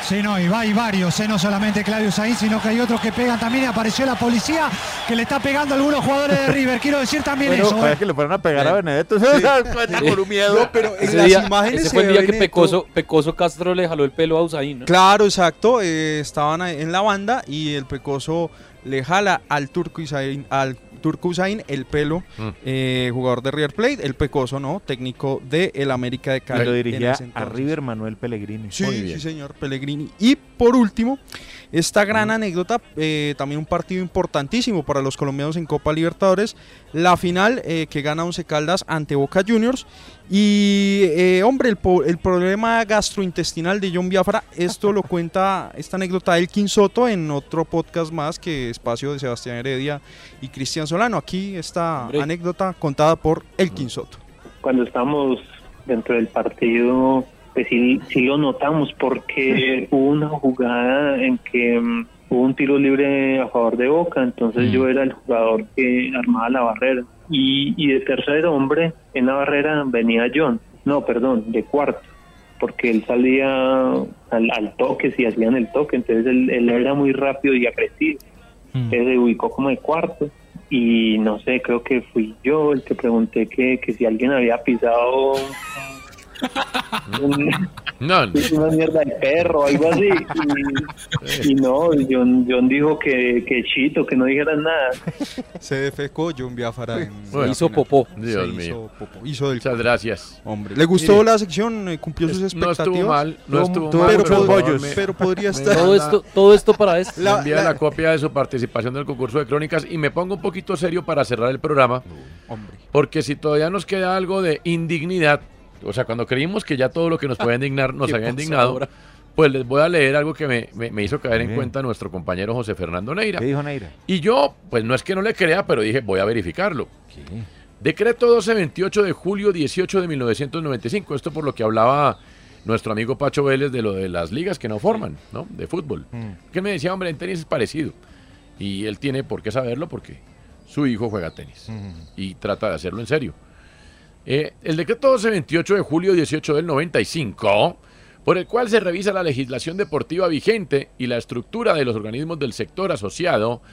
Sí, no, y va y varios, ¿eh? no solamente Claudio Usain, sino que hay otros que pegan también. Y apareció la policía que le está pegando a algunos jugadores de River. Quiero decir también Bueno, eso. ¿eh? parece que le fueron a pegar a Benedetto. Cuenta con un miedo. Ese día, ese fue el día que Pecoso, Pecoso Castro le jaló el pelo a Usain, ¿no? Claro, exacto. eh, estaban en la banda y el Pecoso le jala al Turco Usain, al Turco Usain el pelo, Mm. eh, jugador de River Plate, el Pecoso, ¿no? Técnico de el América de Cali. Y lo dirigía a. River Manuel Pellegrini. Sí, sí, señor Pellegrini. Y por último, esta gran anécdota, eh, también un partido importantísimo para los colombianos en Copa Libertadores, la final eh, que gana Once Caldas ante Boca Juniors. Y, eh, hombre, el, po- el problema gastrointestinal de John Biafra, esto lo cuenta esta anécdota Elkin Soto en otro podcast más que Espacio de Sebastián Heredia y Cristian Solano. Aquí esta anécdota contada por Elkin Soto. cuando estamos dentro del partido, pues sí, sí lo notamos porque hubo una jugada en que mm, hubo un tiro libre a favor de Boca, entonces yo era el jugador que armaba la barrera. Y, y de tercer hombre en la barrera venía John, no, perdón, de cuarto, porque él salía al, al toque, si hacían el toque, entonces él, él era muy rápido y agresivo. Entonces se ubicó como de cuarto y no sé, creo que fui yo el que pregunté que, que si alguien había pisado No, no. una mierda de perro algo así. Y, y no, John, John dijo que, que chito, que no dijeran nada. Se defecó John Biafra en Bueno, la hizo popó. Se Dios hizo mío. popó. Hizo del Muchas gracias. Hombre, ¿le gustó Mire, la sección? Eh, ¿Cumplió sus no expectativas? estuvo mal, no Tuvo- estuvo tuvo mal, pero- me- pero podría estar. Todo esto, todo esto para esto. Me envía la, copia de su participación del concurso de crónicas y me pongo un poquito serio para cerrar el programa. Porque si todavía nos queda algo de indignidad, o sea, cuando creímos que ya todo lo que nos puede indignar nos ¿Qué había indignado, ahora? Pues les voy a leer algo que me, me- me hizo caer en cuenta nuestro compañero José Fernando Neira. ¿Qué dijo Neira? Y yo, pues no es que no le crea, pero dije, voy a verificarlo. Decreto 1228 de julio 18 de 1995. Esto por lo que hablaba nuestro amigo Pacho Vélez de lo de las ligas que no forman, ¿no? De fútbol. Que él me decía, hombre, en tenis es parecido. Y él tiene por qué saberlo porque su hijo juega tenis. Y trata de hacerlo en serio. Eh, el decreto 1228 de julio 18 del 95, por el cual se revisa la legislación deportiva vigente y la estructura de los organismos del sector asociado,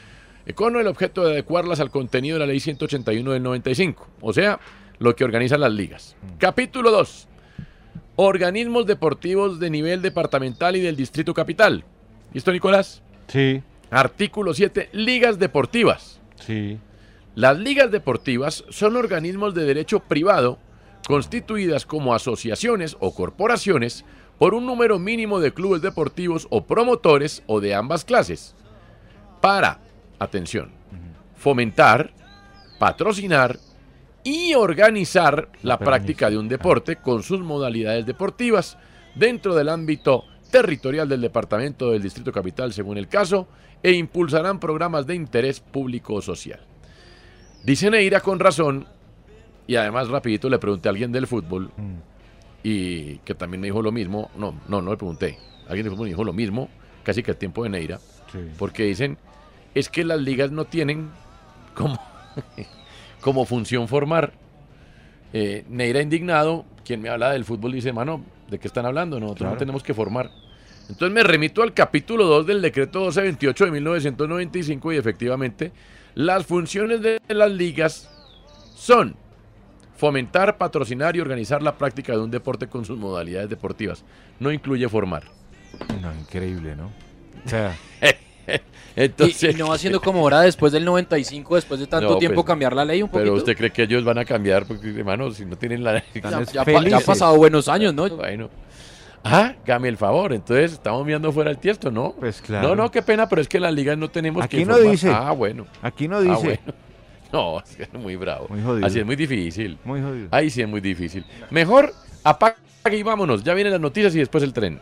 eh, con el objeto de adecuarlas al contenido de la ley 181 del 95, o sea, lo que organizan las ligas. Capítulo 2. Organismos deportivos de nivel departamental y del distrito capital. ¿Listo, Nicolás? Sí. Artículo 7. Ligas deportivas. Sí. Las ligas deportivas son organismos de derecho privado constituidas como asociaciones o corporaciones por un número mínimo de clubes deportivos o promotores o de ambas clases. Para, atención, fomentar, patrocinar y organizar la práctica de un deporte con sus modalidades deportivas dentro del ámbito territorial del departamento del Distrito Capital según el caso e impulsarán programas de interés público o social. Dice Neira con razón, y además rapidito le pregunté a alguien del fútbol, y que también me dijo lo mismo, no, no, no le pregunté, alguien del fútbol me dijo lo mismo, casi que el tiempo de Neira, porque dicen, es que las ligas no tienen como, como función formar. Eh, Neira indignado, quien me habla del fútbol dice, mano, ¿de qué están hablando? Nosotros Claro. no tenemos que formar. Entonces me remito al capítulo 2 del decreto 1228 de 1995 y efectivamente las funciones de las ligas son fomentar, patrocinar y organizar la práctica de un deporte con sus modalidades deportivas. No incluye formar. No, increíble, ¿no? O sea, Entonces, y, y no va siendo como ahora después del 95, después de tanto No, tiempo, pues, cambiar la ley un poquito. Pero usted cree que ellos van a cambiar, porque hermano, si no tienen la... Ya- ya pa- ya ha pasado buenos años, ¿no? Bueno. Ah, dame el favor, entonces estamos mirando fuera el tiesto, ¿no? Pues claro. No, no, qué pena, pero es que en las ligas no tenemos Aquí que no formar. dice. Ah, bueno. Aquí no Ah, dice. bueno. No, es muy bravo. Muy jodido. Así es muy difícil. Muy jodido. Ahí sí es muy difícil. Mejor apague y vámonos. Ya vienen las noticias y después el tren.